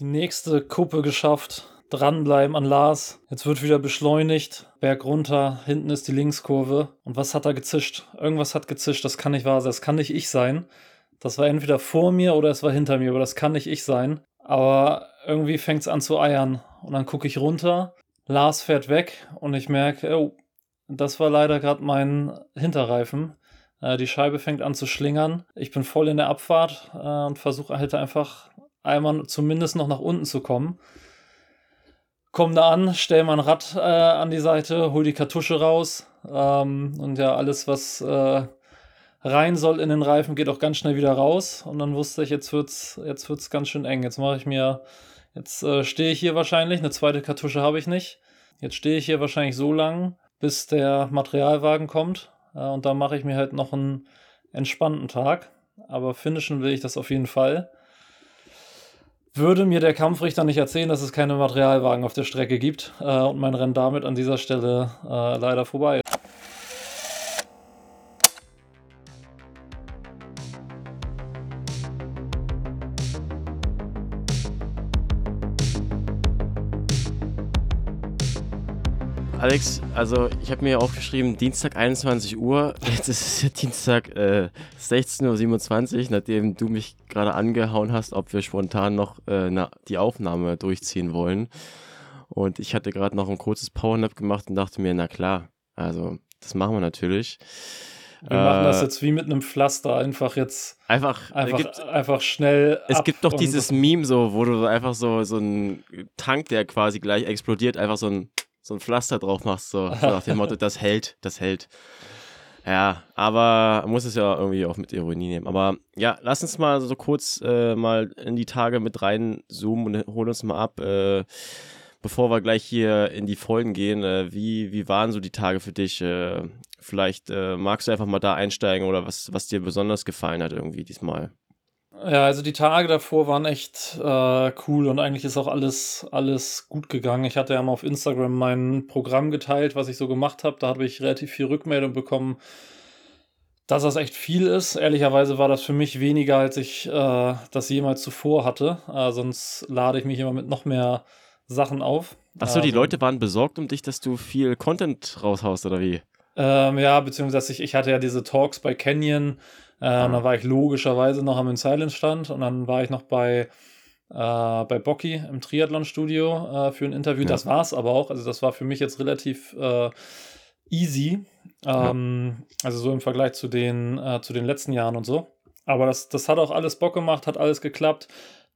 Die nächste Kuppe geschafft. Dranbleiben an Lars. Jetzt wird wieder beschleunigt. Berg runter. Hinten ist die Linkskurve. Und was hat da gezischt? Irgendwas hat gezischt. Das kann nicht wahr sein. Das kann nicht ich sein. Das war entweder vor mir oder es war hinter mir. Aber das kann nicht ich sein. Aber irgendwie fängt es an zu eiern. Und dann gucke ich runter. Lars fährt weg. Und ich merke, oh, das war leider gerade mein Hinterreifen. Äh, die Scheibe fängt an zu schlingern. Ich bin voll in der Abfahrt äh, und versuche halt einfach einmal zumindest noch nach unten zu kommen. Komm da an, stell mein Rad äh, an die Seite, hol die Kartusche raus ähm, und ja, alles, was äh, rein soll in den Reifen, geht auch ganz schnell wieder raus. Und dann wusste ich, jetzt wird's, jetzt wird's ganz schön eng. Jetzt mache ich mir, jetzt äh, stehe ich hier wahrscheinlich, eine zweite Kartusche habe ich nicht. Jetzt stehe ich hier wahrscheinlich so lang, bis der Materialwagen kommt. Äh, und da mache ich mir halt noch einen entspannten Tag. Aber finishen will ich das auf jeden Fall würde mir der Kampfrichter nicht erzählen, dass es keine Materialwagen auf der Strecke gibt äh, und mein Rennen damit an dieser Stelle äh, leider vorbei Alex, also ich habe mir aufgeschrieben, Dienstag 21 Uhr. Jetzt ist es ja Dienstag äh, 16.27 Uhr, nachdem du mich gerade angehauen hast, ob wir spontan noch äh, na, die Aufnahme durchziehen wollen. Und ich hatte gerade noch ein kurzes Powernap gemacht und dachte mir, na klar, also das machen wir natürlich. Wir äh, machen das äh, jetzt wie mit einem Pflaster, einfach jetzt einfach, einfach, gibt, einfach schnell. Es gibt doch dieses Meme so, wo du einfach so, so einen Tank, der quasi gleich explodiert, einfach so ein so ein Pflaster drauf machst, so, so nach dem Motto, das hält, das hält. Ja, aber man muss es ja irgendwie auch mit Ironie nehmen. Aber ja, lass uns mal so kurz äh, mal in die Tage mit reinzoomen und holen uns mal ab, äh, bevor wir gleich hier in die Folgen gehen. Äh, wie, wie waren so die Tage für dich? Äh, vielleicht äh, magst du einfach mal da einsteigen oder was, was dir besonders gefallen hat irgendwie diesmal. Ja, also die Tage davor waren echt äh, cool und eigentlich ist auch alles, alles gut gegangen. Ich hatte ja mal auf Instagram mein Programm geteilt, was ich so gemacht habe. Da habe ich relativ viel Rückmeldung bekommen, dass das echt viel ist. Ehrlicherweise war das für mich weniger, als ich äh, das jemals zuvor hatte. Äh, sonst lade ich mich immer mit noch mehr Sachen auf. Achso, die also, Leute waren besorgt um dich, dass du viel Content raushaust, oder wie? Ähm, ja, beziehungsweise ich, ich hatte ja diese Talks bei Canyon äh, dann war ich logischerweise noch am In Silence Stand und dann war ich noch bei, äh, bei Bocky im Triathlon-Studio äh, für ein Interview. Ja. Das war es aber auch. Also das war für mich jetzt relativ äh, easy. Ähm, ja. Also so im Vergleich zu den, äh, zu den letzten Jahren und so. Aber das, das hat auch alles Bock gemacht, hat alles geklappt.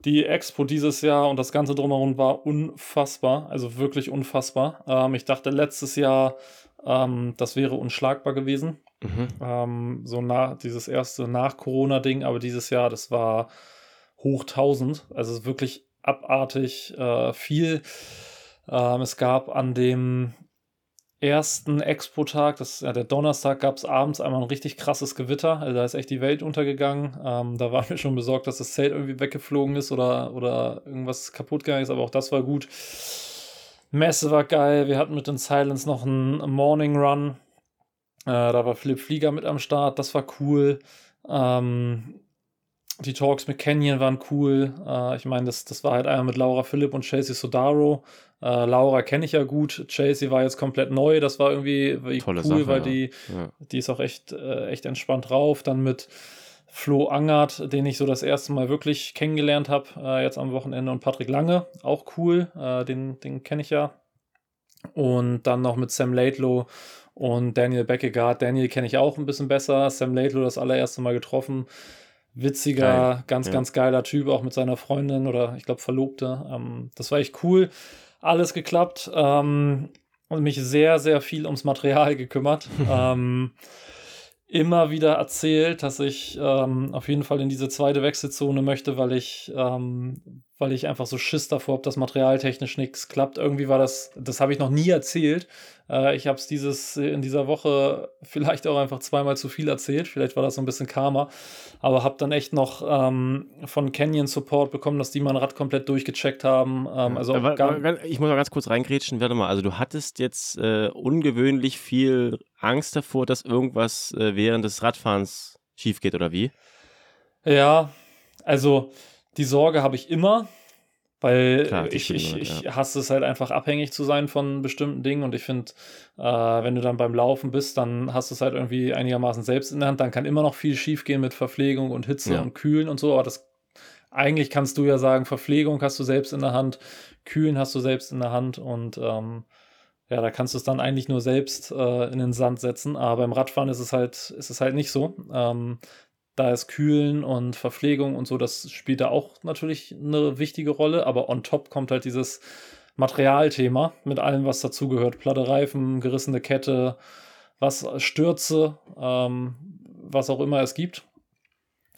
Die Expo dieses Jahr und das Ganze drumherum war unfassbar, also wirklich unfassbar. Ähm, ich dachte letztes Jahr, ähm, das wäre unschlagbar gewesen. Mhm. Ähm, so nach, dieses erste Nach-Corona-Ding, aber dieses Jahr, das war hoch 1000. Also wirklich abartig äh, viel. Ähm, es gab an dem ersten Expo-Tag, das ist ja der Donnerstag, gab es abends einmal ein richtig krasses Gewitter. Also da ist echt die Welt untergegangen. Ähm, da waren wir schon besorgt, dass das Zelt irgendwie weggeflogen ist oder, oder irgendwas kaputt gegangen ist, aber auch das war gut. Messe war geil. Wir hatten mit den Silence noch einen Morning Run. Äh, da war Philipp Flieger mit am Start, das war cool. Ähm, die Talks mit Canyon waren cool. Äh, ich meine, das, das war halt einmal mit Laura Philipp und Chasey Sodaro. Äh, Laura kenne ich ja gut. Chasey war jetzt komplett neu. Das war irgendwie Tolle cool, Sache, weil ja. die, ja. die ist auch echt, äh, echt entspannt drauf. Dann mit Flo Angert, den ich so das erste Mal wirklich kennengelernt habe, äh, jetzt am Wochenende. Und Patrick Lange, auch cool. Äh, den den kenne ich ja. Und dann noch mit Sam Laidlow und Daniel Beckegaard, Daniel kenne ich auch ein bisschen besser. Sam Laidlow das allererste Mal getroffen. Witziger, Geil. ganz, ja. ganz geiler Typ, auch mit seiner Freundin oder ich glaube Verlobte. Ähm, das war echt cool. Alles geklappt. Ähm, und mich sehr, sehr viel ums Material gekümmert. ähm, immer wieder erzählt, dass ich ähm, auf jeden Fall in diese zweite Wechselzone möchte, weil ich, ähm, weil ich einfach so Schiss davor habe, dass materialtechnisch nichts klappt. Irgendwie war das, das habe ich noch nie erzählt. Äh, ich habe es dieses in dieser Woche vielleicht auch einfach zweimal zu viel erzählt. Vielleicht war das so ein bisschen Karma, aber habe dann echt noch ähm, von Canyon Support bekommen, dass die mein Rad komplett durchgecheckt haben. Ähm, also aber, ich muss mal ganz kurz reingrätschen. Warte mal, also du hattest jetzt äh, ungewöhnlich viel Angst davor, dass irgendwas äh, während des Radfahrens schief geht oder wie? Ja, also die Sorge habe ich immer. Weil Klar, ich, ich, ich ja. hasse es halt einfach abhängig zu sein von bestimmten Dingen und ich finde, äh, wenn du dann beim Laufen bist, dann hast du es halt irgendwie einigermaßen selbst in der Hand. Dann kann immer noch viel schief gehen mit Verpflegung und Hitze ja. und Kühlen und so, aber das eigentlich kannst du ja sagen, Verpflegung hast du selbst in der Hand, Kühlen hast du selbst in der Hand und ähm, ja, da kannst du es dann eigentlich nur selbst äh, in den Sand setzen. Aber beim Radfahren ist es halt, ist es halt nicht so. Ähm, da ist Kühlen und Verpflegung und so, das spielt da auch natürlich eine wichtige Rolle. Aber on top kommt halt dieses Materialthema mit allem, was dazugehört. Platte Reifen, gerissene Kette, was Stürze, ähm, was auch immer es gibt.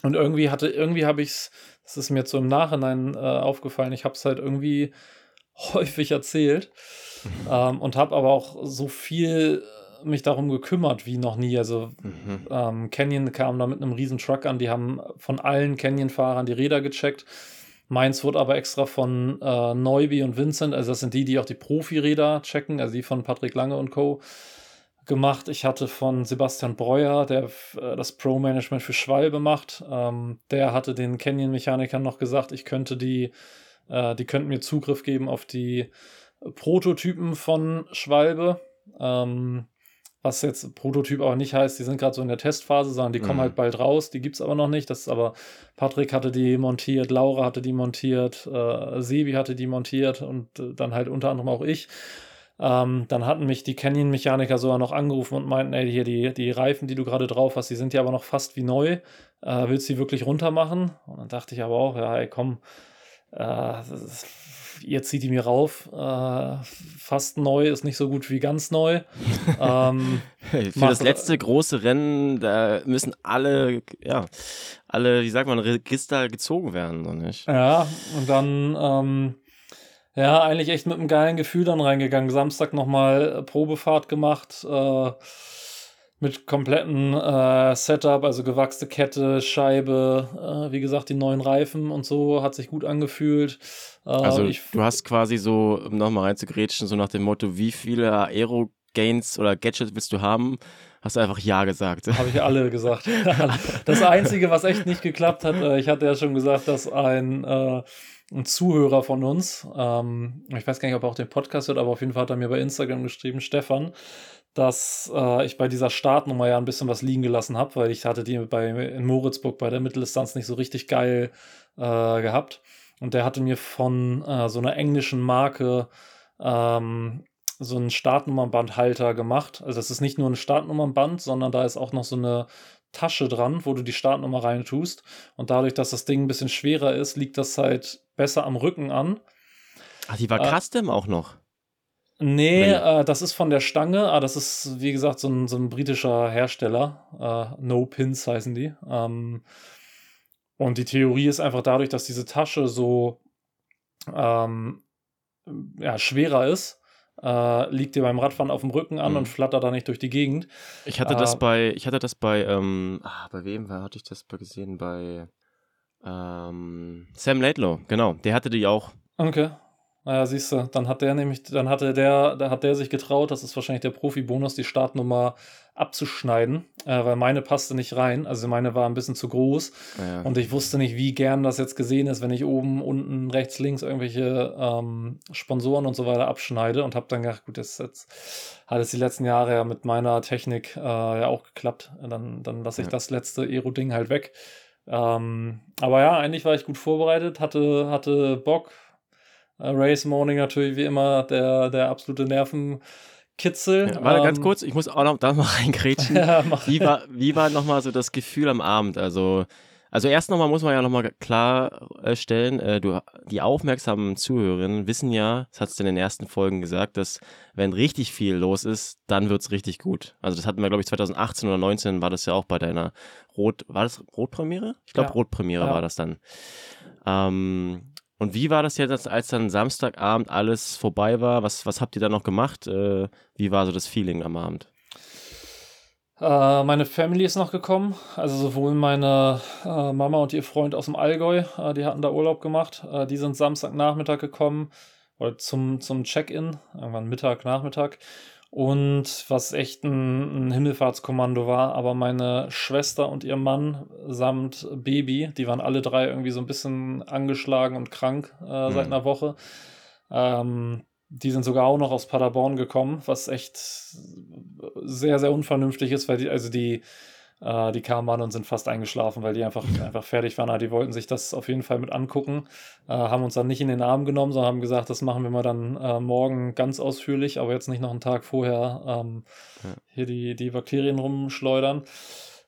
Und irgendwie hatte, irgendwie habe ich es, das ist mir jetzt so im Nachhinein äh, aufgefallen, ich habe es halt irgendwie häufig erzählt ähm, und habe aber auch so viel mich darum gekümmert wie noch nie. Also mhm. ähm, Canyon kam da mit einem riesen Truck an, die haben von allen Canyon-Fahrern die Räder gecheckt. Meins wurde aber extra von äh, Neuby und Vincent, also das sind die, die auch die Profi-Räder checken, also die von Patrick Lange und Co. gemacht. Ich hatte von Sebastian Breuer, der äh, das Pro-Management für Schwalbe macht, ähm, der hatte den Canyon-Mechanikern noch gesagt, ich könnte die, äh, die könnten mir Zugriff geben auf die Prototypen von Schwalbe. Ähm, was jetzt Prototyp aber nicht heißt, die sind gerade so in der Testphase, sondern die kommen mhm. halt bald raus. Die gibt es aber noch nicht. Das ist aber Patrick hatte die montiert, Laura hatte die montiert, äh, Sebi hatte die montiert und äh, dann halt unter anderem auch ich. Ähm, dann hatten mich die Canyon-Mechaniker sogar noch angerufen und meinten, ey, hier die, die Reifen, die du gerade drauf hast, die sind ja aber noch fast wie neu. Äh, willst du die wirklich runter machen? Und dann dachte ich aber auch, ja, ey, komm, äh, das ist ihr zieht die mir rauf. Äh, fast neu ist nicht so gut wie ganz neu. ähm, Für das letzte große Rennen, da müssen alle, ja, alle, wie sagt man, Register gezogen werden, so nicht? Ja, und dann, ähm, ja, eigentlich echt mit einem geilen Gefühl dann reingegangen. Samstag nochmal Probefahrt gemacht. Äh, mit kompletten äh, Setup, also gewachste Kette, Scheibe, äh, wie gesagt, die neuen Reifen und so, hat sich gut angefühlt. Äh, also du hast quasi so, um nochmal reinzugrätschen, so nach dem Motto, wie viele Aero-Gains oder Gadgets willst du haben? Hast du einfach Ja gesagt. Habe ich alle gesagt. das Einzige, was echt nicht geklappt hat, äh, ich hatte ja schon gesagt, dass ein äh, ein Zuhörer von uns, ähm, ich weiß gar nicht, ob er auch den Podcast hört, aber auf jeden Fall hat er mir bei Instagram geschrieben, Stefan, dass äh, ich bei dieser Startnummer ja ein bisschen was liegen gelassen habe, weil ich hatte die bei, in Moritzburg bei der Mitteldistanz nicht so richtig geil äh, gehabt. Und der hatte mir von äh, so einer englischen Marke ähm, so einen Startnummernbandhalter gemacht. Also es ist nicht nur ein Startnummernband, sondern da ist auch noch so eine Tasche dran, wo du die Startnummer rein tust. Und dadurch, dass das Ding ein bisschen schwerer ist, liegt das halt besser am Rücken an. Ach, die war äh, Custom auch noch. Nee, äh, das ist von der Stange. Ah, das ist, wie gesagt, so ein, so ein britischer Hersteller. Äh, no Pins heißen die. Ähm, und die Theorie ist einfach dadurch, dass diese Tasche so ähm, ja, schwerer ist, äh, liegt dir beim Radfahren auf dem Rücken an mhm. und flattert da nicht durch die Gegend. Ich hatte das äh, bei, ich hatte das bei, ähm, ah, bei wem hatte ich das gesehen? Bei ähm, Sam Laidlow, genau. Der hatte die auch. Okay. Naja, siehst du, dann hat der nämlich, dann hatte der, da hat der sich getraut, das ist wahrscheinlich der Profi-Bonus, die Startnummer abzuschneiden, äh, weil meine passte nicht rein. Also meine war ein bisschen zu groß. Ja. Und ich wusste nicht, wie gern das jetzt gesehen ist, wenn ich oben, unten, rechts, links irgendwelche ähm, Sponsoren und so weiter abschneide und habe dann gedacht, gut, das jetzt hat es die letzten Jahre ja mit meiner Technik äh, ja auch geklappt. Dann, dann lasse ich ja. das letzte Aero-Ding halt weg. Ähm, aber ja, eigentlich war ich gut vorbereitet, hatte, hatte Bock, Race Morning natürlich wie immer der, der absolute Nervenkitzel. Ja, warte, ähm, ganz kurz, ich muss auch noch da mal reingrätschen. ja, wie war, wie war nochmal so das Gefühl am Abend? Also, also erst nochmal muss man ja nochmal klarstellen, äh, du, die aufmerksamen Zuhörerinnen wissen ja, das hast du in den ersten Folgen gesagt, dass wenn richtig viel los ist, dann wird es richtig gut. Also das hatten wir, glaube ich, 2018 oder 2019 war das ja auch bei deiner Rot, war das Rotpremiere? Ich glaube, ja. Rotpremiere ja. war das dann. Ähm, und wie war das jetzt, als dann Samstagabend alles vorbei war? Was, was habt ihr da noch gemacht? Äh, wie war so das Feeling am Abend? Äh, meine Family ist noch gekommen. Also sowohl meine äh, Mama und ihr Freund aus dem Allgäu, äh, die hatten da Urlaub gemacht. Äh, die sind Samstagnachmittag gekommen oder zum, zum Check-in, irgendwann Mittag, Nachmittag. Und was echt ein, ein, Himmelfahrtskommando war, aber meine Schwester und ihr Mann samt Baby, die waren alle drei irgendwie so ein bisschen angeschlagen und krank äh, mhm. seit einer Woche. Ähm, die sind sogar auch noch aus Paderborn gekommen, was echt sehr, sehr unvernünftig ist, weil die, also die, äh, die kamen an und sind fast eingeschlafen, weil die einfach, einfach fertig waren. Die wollten sich das auf jeden Fall mit angucken, äh, haben uns dann nicht in den Arm genommen, sondern haben gesagt, das machen wir mal dann äh, morgen ganz ausführlich, aber jetzt nicht noch einen Tag vorher ähm, ja. hier die, die Bakterien rumschleudern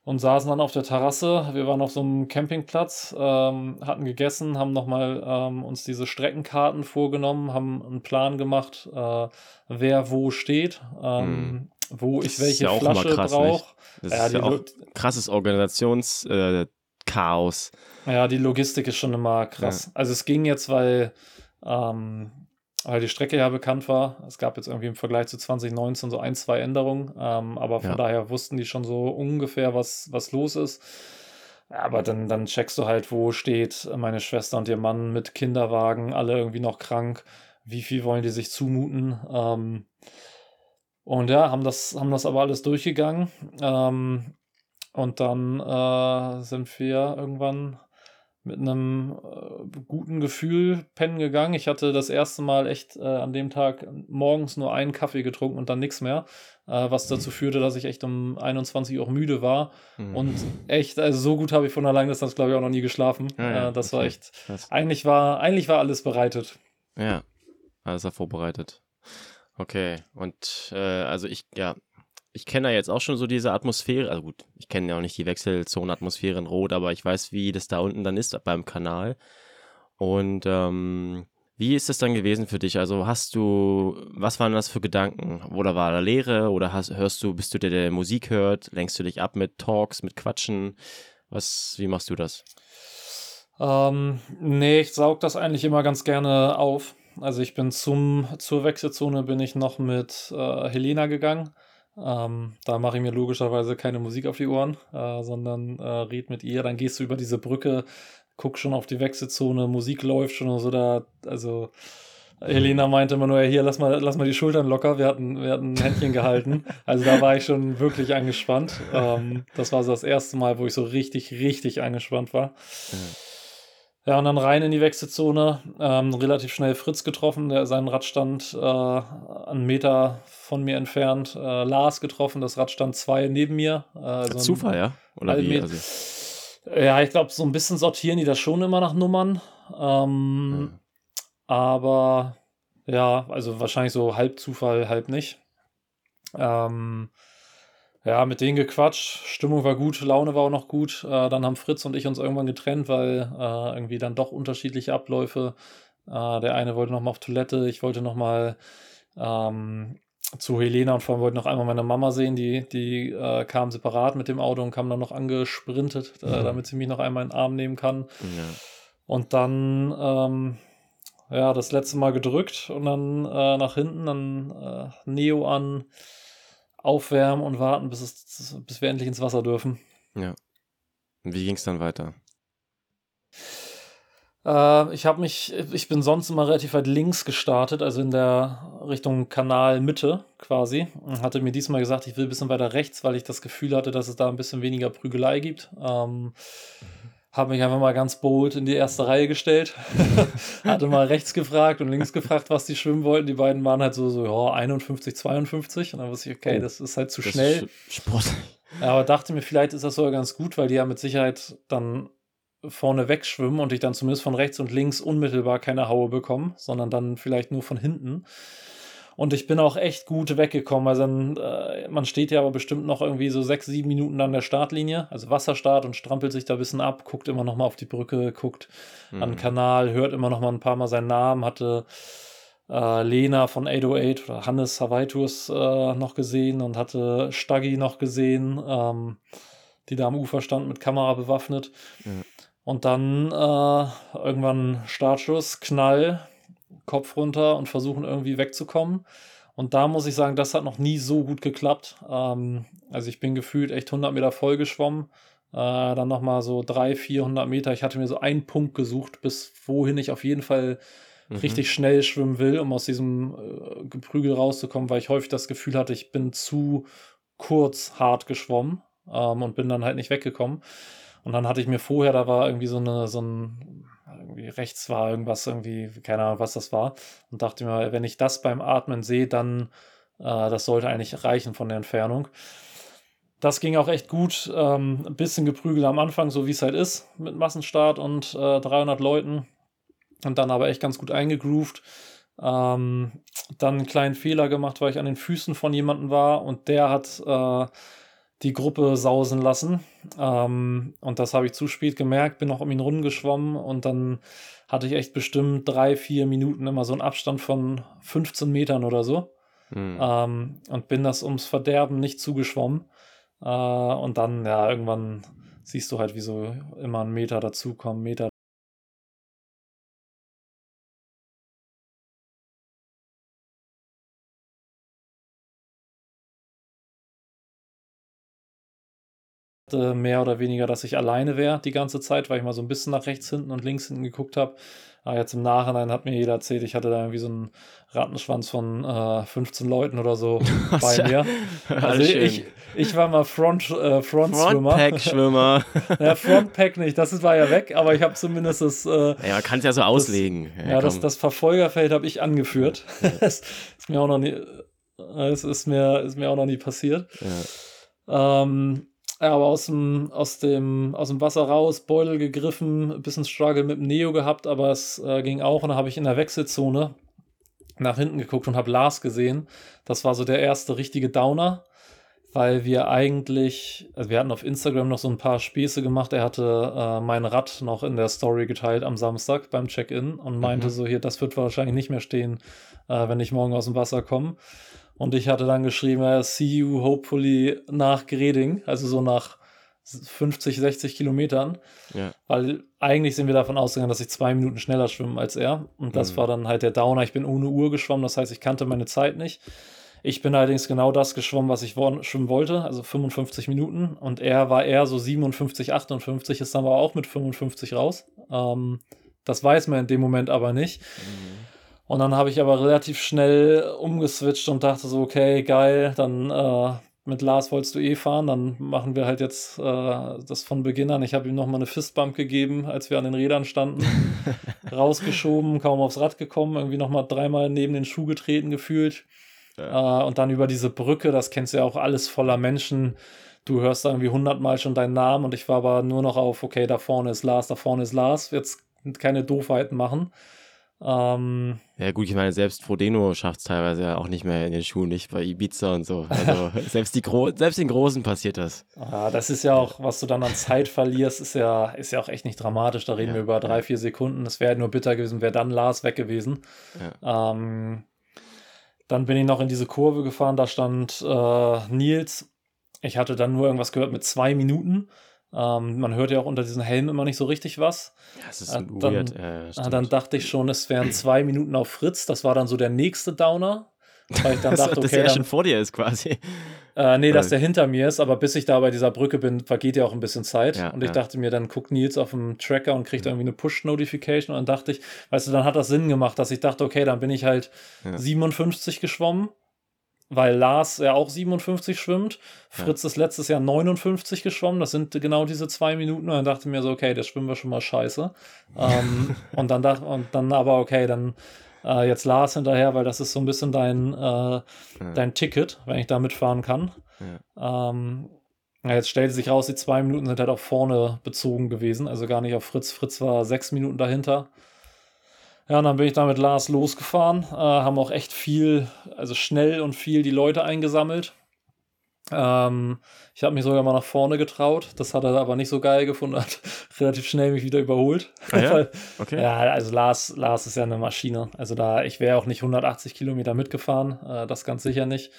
und saßen dann auf der Terrasse. Wir waren auf so einem Campingplatz, ähm, hatten gegessen, haben nochmal ähm, uns diese Streckenkarten vorgenommen, haben einen Plan gemacht, äh, wer wo steht, ähm, mm. Wo ich welche ja Flasche brauche. Das ja, ist ja auch krasses Organisationschaos. Äh, ja, die Logistik ist schon immer krass. Ja. Also es ging jetzt, weil ähm, weil die Strecke ja bekannt war. Es gab jetzt irgendwie im Vergleich zu 2019 so ein, zwei Änderungen, ähm, aber von ja. daher wussten die schon so ungefähr, was, was los ist. Aber dann, dann checkst du halt, wo steht meine Schwester und ihr Mann mit Kinderwagen, alle irgendwie noch krank. Wie viel wollen die sich zumuten? Ähm, und ja, haben das, haben das aber alles durchgegangen. Ähm, und dann äh, sind wir irgendwann mit einem äh, guten Gefühl pennen gegangen. Ich hatte das erste Mal echt äh, an dem Tag morgens nur einen Kaffee getrunken und dann nichts mehr, äh, was dazu führte, dass ich echt um 21 Uhr müde war. Mhm. Und echt, also so gut habe ich von der Langdistanz, glaube ich, auch noch nie geschlafen. Ja, ja, äh, das okay. war echt, eigentlich war, eigentlich war alles bereitet. Ja, alles war vorbereitet. Okay, und äh, also ich, ja, ich kenne ja jetzt auch schon so diese Atmosphäre. Also gut, ich kenne ja auch nicht die Wechselzone-Atmosphäre in Rot, aber ich weiß, wie das da unten dann ist beim Kanal. Und ähm, wie ist das dann gewesen für dich? Also hast du, was waren das für Gedanken? Oder war da Lehre? Oder hast, hörst du, bist du der, der Musik hört? Lenkst du dich ab mit Talks, mit Quatschen? Was, wie machst du das? Ähm, nee, ich saug das eigentlich immer ganz gerne auf. Also ich bin zum, zur Wechselzone bin ich noch mit äh, Helena gegangen. Ähm, da mache ich mir logischerweise keine Musik auf die Ohren, äh, sondern äh, red mit ihr. Dann gehst du über diese Brücke, guck schon auf die Wechselzone, Musik läuft schon und so da. Also Helena meinte immer nur, ja, hier, lass mal, lass mal die Schultern locker. Wir hatten, wir hatten ein Händchen gehalten. Also da war ich schon wirklich angespannt. Ähm, das war so das erste Mal, wo ich so richtig, richtig angespannt war. Mhm. Ja, und dann rein in die Wechselzone. Ähm, relativ schnell Fritz getroffen, der seinen Radstand äh, einen Meter von mir entfernt. Äh, Lars getroffen, das Radstand zwei neben mir. Äh, so Zufall, ja? Oder wie? Also ja, ich glaube, so ein bisschen sortieren die das schon immer nach Nummern. Ähm, hm. Aber ja, also wahrscheinlich so halb Zufall, halb nicht. Ähm, ja, mit denen gequatscht. Stimmung war gut, Laune war auch noch gut. Äh, dann haben Fritz und ich uns irgendwann getrennt, weil äh, irgendwie dann doch unterschiedliche Abläufe. Äh, der eine wollte noch mal auf Toilette, ich wollte noch mal ähm, zu Helena und vor allem wollte noch einmal meine Mama sehen. Die, die äh, kam separat mit dem Auto und kam dann noch angesprintet, äh, mhm. damit sie mich noch einmal in den Arm nehmen kann. Ja. Und dann ähm, ja, das letzte Mal gedrückt und dann äh, nach hinten, dann Neo an aufwärmen und warten, bis, es, bis wir endlich ins Wasser dürfen. Ja. Und wie ging es dann weiter? Äh, ich habe mich, ich bin sonst immer relativ weit links gestartet, also in der Richtung Kanal Mitte quasi. Und hatte mir diesmal gesagt, ich will ein bisschen weiter rechts, weil ich das Gefühl hatte, dass es da ein bisschen weniger Prügelei gibt. Ähm, mhm habe mich einfach mal ganz bold in die erste Reihe gestellt. Hatte mal rechts gefragt und links gefragt, was die schwimmen wollten. Die beiden waren halt so, so ja, 51, 52. Und dann wusste ich, okay, oh, das ist halt zu schnell. Sport. Aber dachte mir, vielleicht ist das sogar ganz gut, weil die ja mit Sicherheit dann vorne wegschwimmen und ich dann zumindest von rechts und links unmittelbar keine Haue bekomme, sondern dann vielleicht nur von hinten. Und ich bin auch echt gut weggekommen. Also dann, äh, man steht ja aber bestimmt noch irgendwie so sechs, sieben Minuten an der Startlinie, also Wasserstart und strampelt sich da ein bisschen ab, guckt immer noch mal auf die Brücke, guckt mhm. an den Kanal, hört immer noch mal ein paar Mal seinen Namen, hatte äh, Lena von 808 oder Hannes Hawaii Tours äh, noch gesehen und hatte Staggi noch gesehen, ähm, die da am Ufer stand mit Kamera bewaffnet. Mhm. Und dann äh, irgendwann Startschuss, Knall, Kopf runter und versuchen irgendwie wegzukommen. Und da muss ich sagen, das hat noch nie so gut geklappt. Ähm, also ich bin gefühlt echt 100 Meter voll geschwommen. Äh, dann nochmal so 300, 400 Meter. Ich hatte mir so einen Punkt gesucht, bis wohin ich auf jeden Fall mhm. richtig schnell schwimmen will, um aus diesem äh, Geprügel rauszukommen, weil ich häufig das Gefühl hatte, ich bin zu kurz hart geschwommen ähm, und bin dann halt nicht weggekommen. Und dann hatte ich mir vorher, da war irgendwie so eine, so ein, irgendwie rechts war irgendwas, irgendwie, keine Ahnung, was das war. Und dachte mir, wenn ich das beim Atmen sehe, dann, äh, das sollte eigentlich reichen von der Entfernung. Das ging auch echt gut. Ähm, ein bisschen geprügelt am Anfang, so wie es halt ist, mit Massenstart und äh, 300 Leuten. Und dann aber echt ganz gut eingegroovt. Ähm, dann einen kleinen Fehler gemacht, weil ich an den Füßen von jemandem war und der hat äh, die Gruppe sausen lassen. Ähm, und das habe ich zu spät gemerkt, bin noch um ihn rumgeschwommen und dann hatte ich echt bestimmt drei, vier Minuten immer so einen Abstand von 15 Metern oder so. Mhm. Ähm, und bin das ums Verderben nicht zugeschwommen. Äh, und dann, ja, irgendwann siehst du halt, wie so immer ein Meter dazukommen, Meter mehr oder weniger, dass ich alleine wäre die ganze Zeit, weil ich mal so ein bisschen nach rechts hinten und links hinten geguckt habe. Aber jetzt im Nachhinein hat mir jeder erzählt, ich hatte da irgendwie so einen Rattenschwanz von äh, 15 Leuten oder so bei mir. Also ich, ich war mal Front, äh, Front Schwimmer. Frontpack-Schwimmer. ja, Frontpack nicht, das war ja weg, aber ich habe zumindest das. Äh, ja, man kann es ja so auslegen. Das, ja, ja das, das Verfolgerfeld habe ich angeführt. das ist mir auch noch nie. Es ist mir, ist mir auch noch nie passiert. Ja. Ähm, ja, aber aus dem, aus, dem, aus dem Wasser raus, Beutel gegriffen, ein bisschen Struggle mit dem Neo gehabt, aber es äh, ging auch. Und dann habe ich in der Wechselzone nach hinten geguckt und habe Lars gesehen. Das war so der erste richtige Downer, weil wir eigentlich, also wir hatten auf Instagram noch so ein paar Späße gemacht. Er hatte äh, mein Rad noch in der Story geteilt am Samstag beim Check-in und meinte mhm. so, hier, das wird wahrscheinlich nicht mehr stehen, äh, wenn ich morgen aus dem Wasser komme. Und ich hatte dann geschrieben, see you hopefully nach Greding, also so nach 50, 60 Kilometern. Ja. Weil eigentlich sind wir davon ausgegangen, dass ich zwei Minuten schneller schwimme als er. Und das mhm. war dann halt der Downer. Ich bin ohne Uhr geschwommen, das heißt, ich kannte meine Zeit nicht. Ich bin allerdings genau das geschwommen, was ich schwimmen wollte, also 55 Minuten. Und er war eher so 57, 58, ist dann aber auch mit 55 raus. Ähm, das weiß man in dem Moment aber nicht. Mhm. Und dann habe ich aber relativ schnell umgeswitcht und dachte so, okay, geil, dann äh, mit Lars wolltest du eh fahren, dann machen wir halt jetzt äh, das von Beginn an. Ich habe ihm nochmal eine Fistbump gegeben, als wir an den Rädern standen. Rausgeschoben, kaum aufs Rad gekommen, irgendwie nochmal dreimal neben den Schuh getreten gefühlt. Ja. Äh, und dann über diese Brücke, das kennst du ja auch alles voller Menschen. Du hörst da irgendwie hundertmal schon deinen Namen und ich war aber nur noch auf, okay, da vorne ist Lars, da vorne ist Lars. Jetzt keine Doofheiten machen. Ähm, ja, gut, ich meine, selbst Frodeno schafft es teilweise ja auch nicht mehr in den Schuhen, nicht bei Ibiza und so. Also selbst, die Gro selbst den Großen passiert das. Ja, das ist ja auch, was du dann an Zeit verlierst, ist ja, ist ja auch echt nicht dramatisch. Da reden ja, wir über drei, vier Sekunden. Es wäre nur bitter gewesen, wäre dann Lars weg gewesen. Ja. Ähm, dann bin ich noch in diese Kurve gefahren, da stand äh, Nils. Ich hatte dann nur irgendwas gehört mit zwei Minuten. Ähm, man hört ja auch unter diesen Helmen immer nicht so richtig was. Ja, es ist äh, dann, weird. Äh, dann dachte ich schon, es wären zwei Minuten auf Fritz. Das war dann so der nächste Downer. Weil ich dann dachte, okay. dass der schon vor dir ist quasi. Äh, nee, dass der hinter mir ist, aber bis ich da bei dieser Brücke bin, vergeht ja auch ein bisschen Zeit. Ja, und ich ja. dachte mir, dann guckt Nils auf dem Tracker und kriegt irgendwie eine Push-Notification. Und dann dachte ich, weißt du, dann hat das Sinn gemacht, dass ich dachte, okay, dann bin ich halt ja. 57 geschwommen weil Lars ja auch 57 schwimmt. Fritz ja. ist letztes Jahr 59 geschwommen. Das sind genau diese zwei Minuten. Und dann dachte ich mir so, okay, das schwimmen wir schon mal scheiße. ähm, und dann dachte und dann aber, okay, dann äh, jetzt Lars hinterher, weil das ist so ein bisschen dein, äh, ja. dein Ticket, wenn ich da mitfahren kann. Ja. Ähm, jetzt stellte sich raus, die zwei Minuten sind halt auch vorne bezogen gewesen, also gar nicht auf Fritz. Fritz war sechs Minuten dahinter. Ja, und dann bin ich da mit Lars losgefahren, äh, haben auch echt viel, also schnell und viel die Leute eingesammelt. Ähm, ich habe mich sogar mal nach vorne getraut. Das hat er aber nicht so geil gefunden, hat relativ schnell mich wieder überholt. Ah, ja? Okay. ja, also Lars, Lars ist ja eine Maschine. Also da, ich wäre auch nicht 180 Kilometer mitgefahren, äh, das ganz sicher nicht.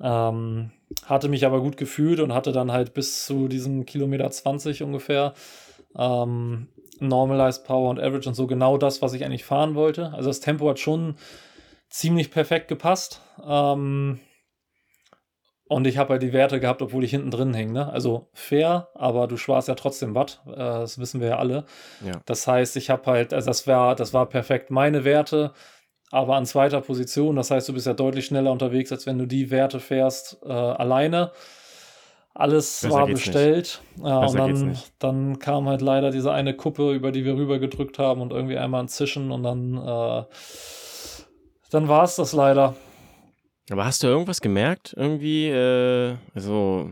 Ähm, hatte mich aber gut gefühlt und hatte dann halt bis zu diesem Kilometer 20 ungefähr ähm, Normalized Power und Average und so genau das, was ich eigentlich fahren wollte. Also das Tempo hat schon ziemlich perfekt gepasst. Ähm, Und ich habe halt die Werte gehabt, obwohl ich hinten drin hing. Ne? Also fair, aber du sparst ja trotzdem Watt. Äh, das wissen wir ja alle. Ja. Das heißt, ich habe halt, also das war, das war perfekt meine Werte, aber an zweiter Position. Das heißt, du bist ja deutlich schneller unterwegs, als wenn du die Werte fährst äh, alleine. Alles Besser war bestellt. Ja, und dann, dann kam halt leider diese eine Kuppe, über die wir rüber gedrückt haben und irgendwie einmal ein Zischen und dann, äh, dann war es das leider. Aber hast du irgendwas gemerkt? Irgendwie, äh, also,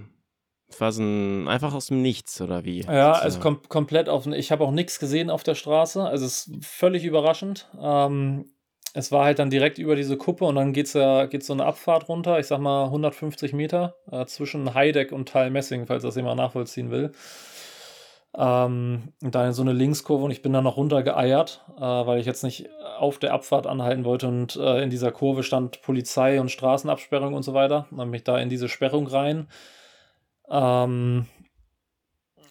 es war so ein, einfach aus dem Nichts, oder wie? Ja, So. also kom komplett auf. Ich habe auch nichts gesehen auf der Straße. Also es ist völlig überraschend. Ähm, es war halt dann direkt über diese Kuppe und dann geht's ja geht's so eine Abfahrt runter. Ich sag mal 150 Meter äh, zwischen Heideck und Teilmessing, falls das jemand nachvollziehen will. Ähm, und dann so eine Linkskurve und ich bin dann noch runtergeeiert, äh, weil ich jetzt nicht auf der Abfahrt anhalten wollte und äh, in dieser Kurve stand Polizei und Straßenabsperrung und so weiter. Dann bin ich da in diese Sperrung rein. Ähm,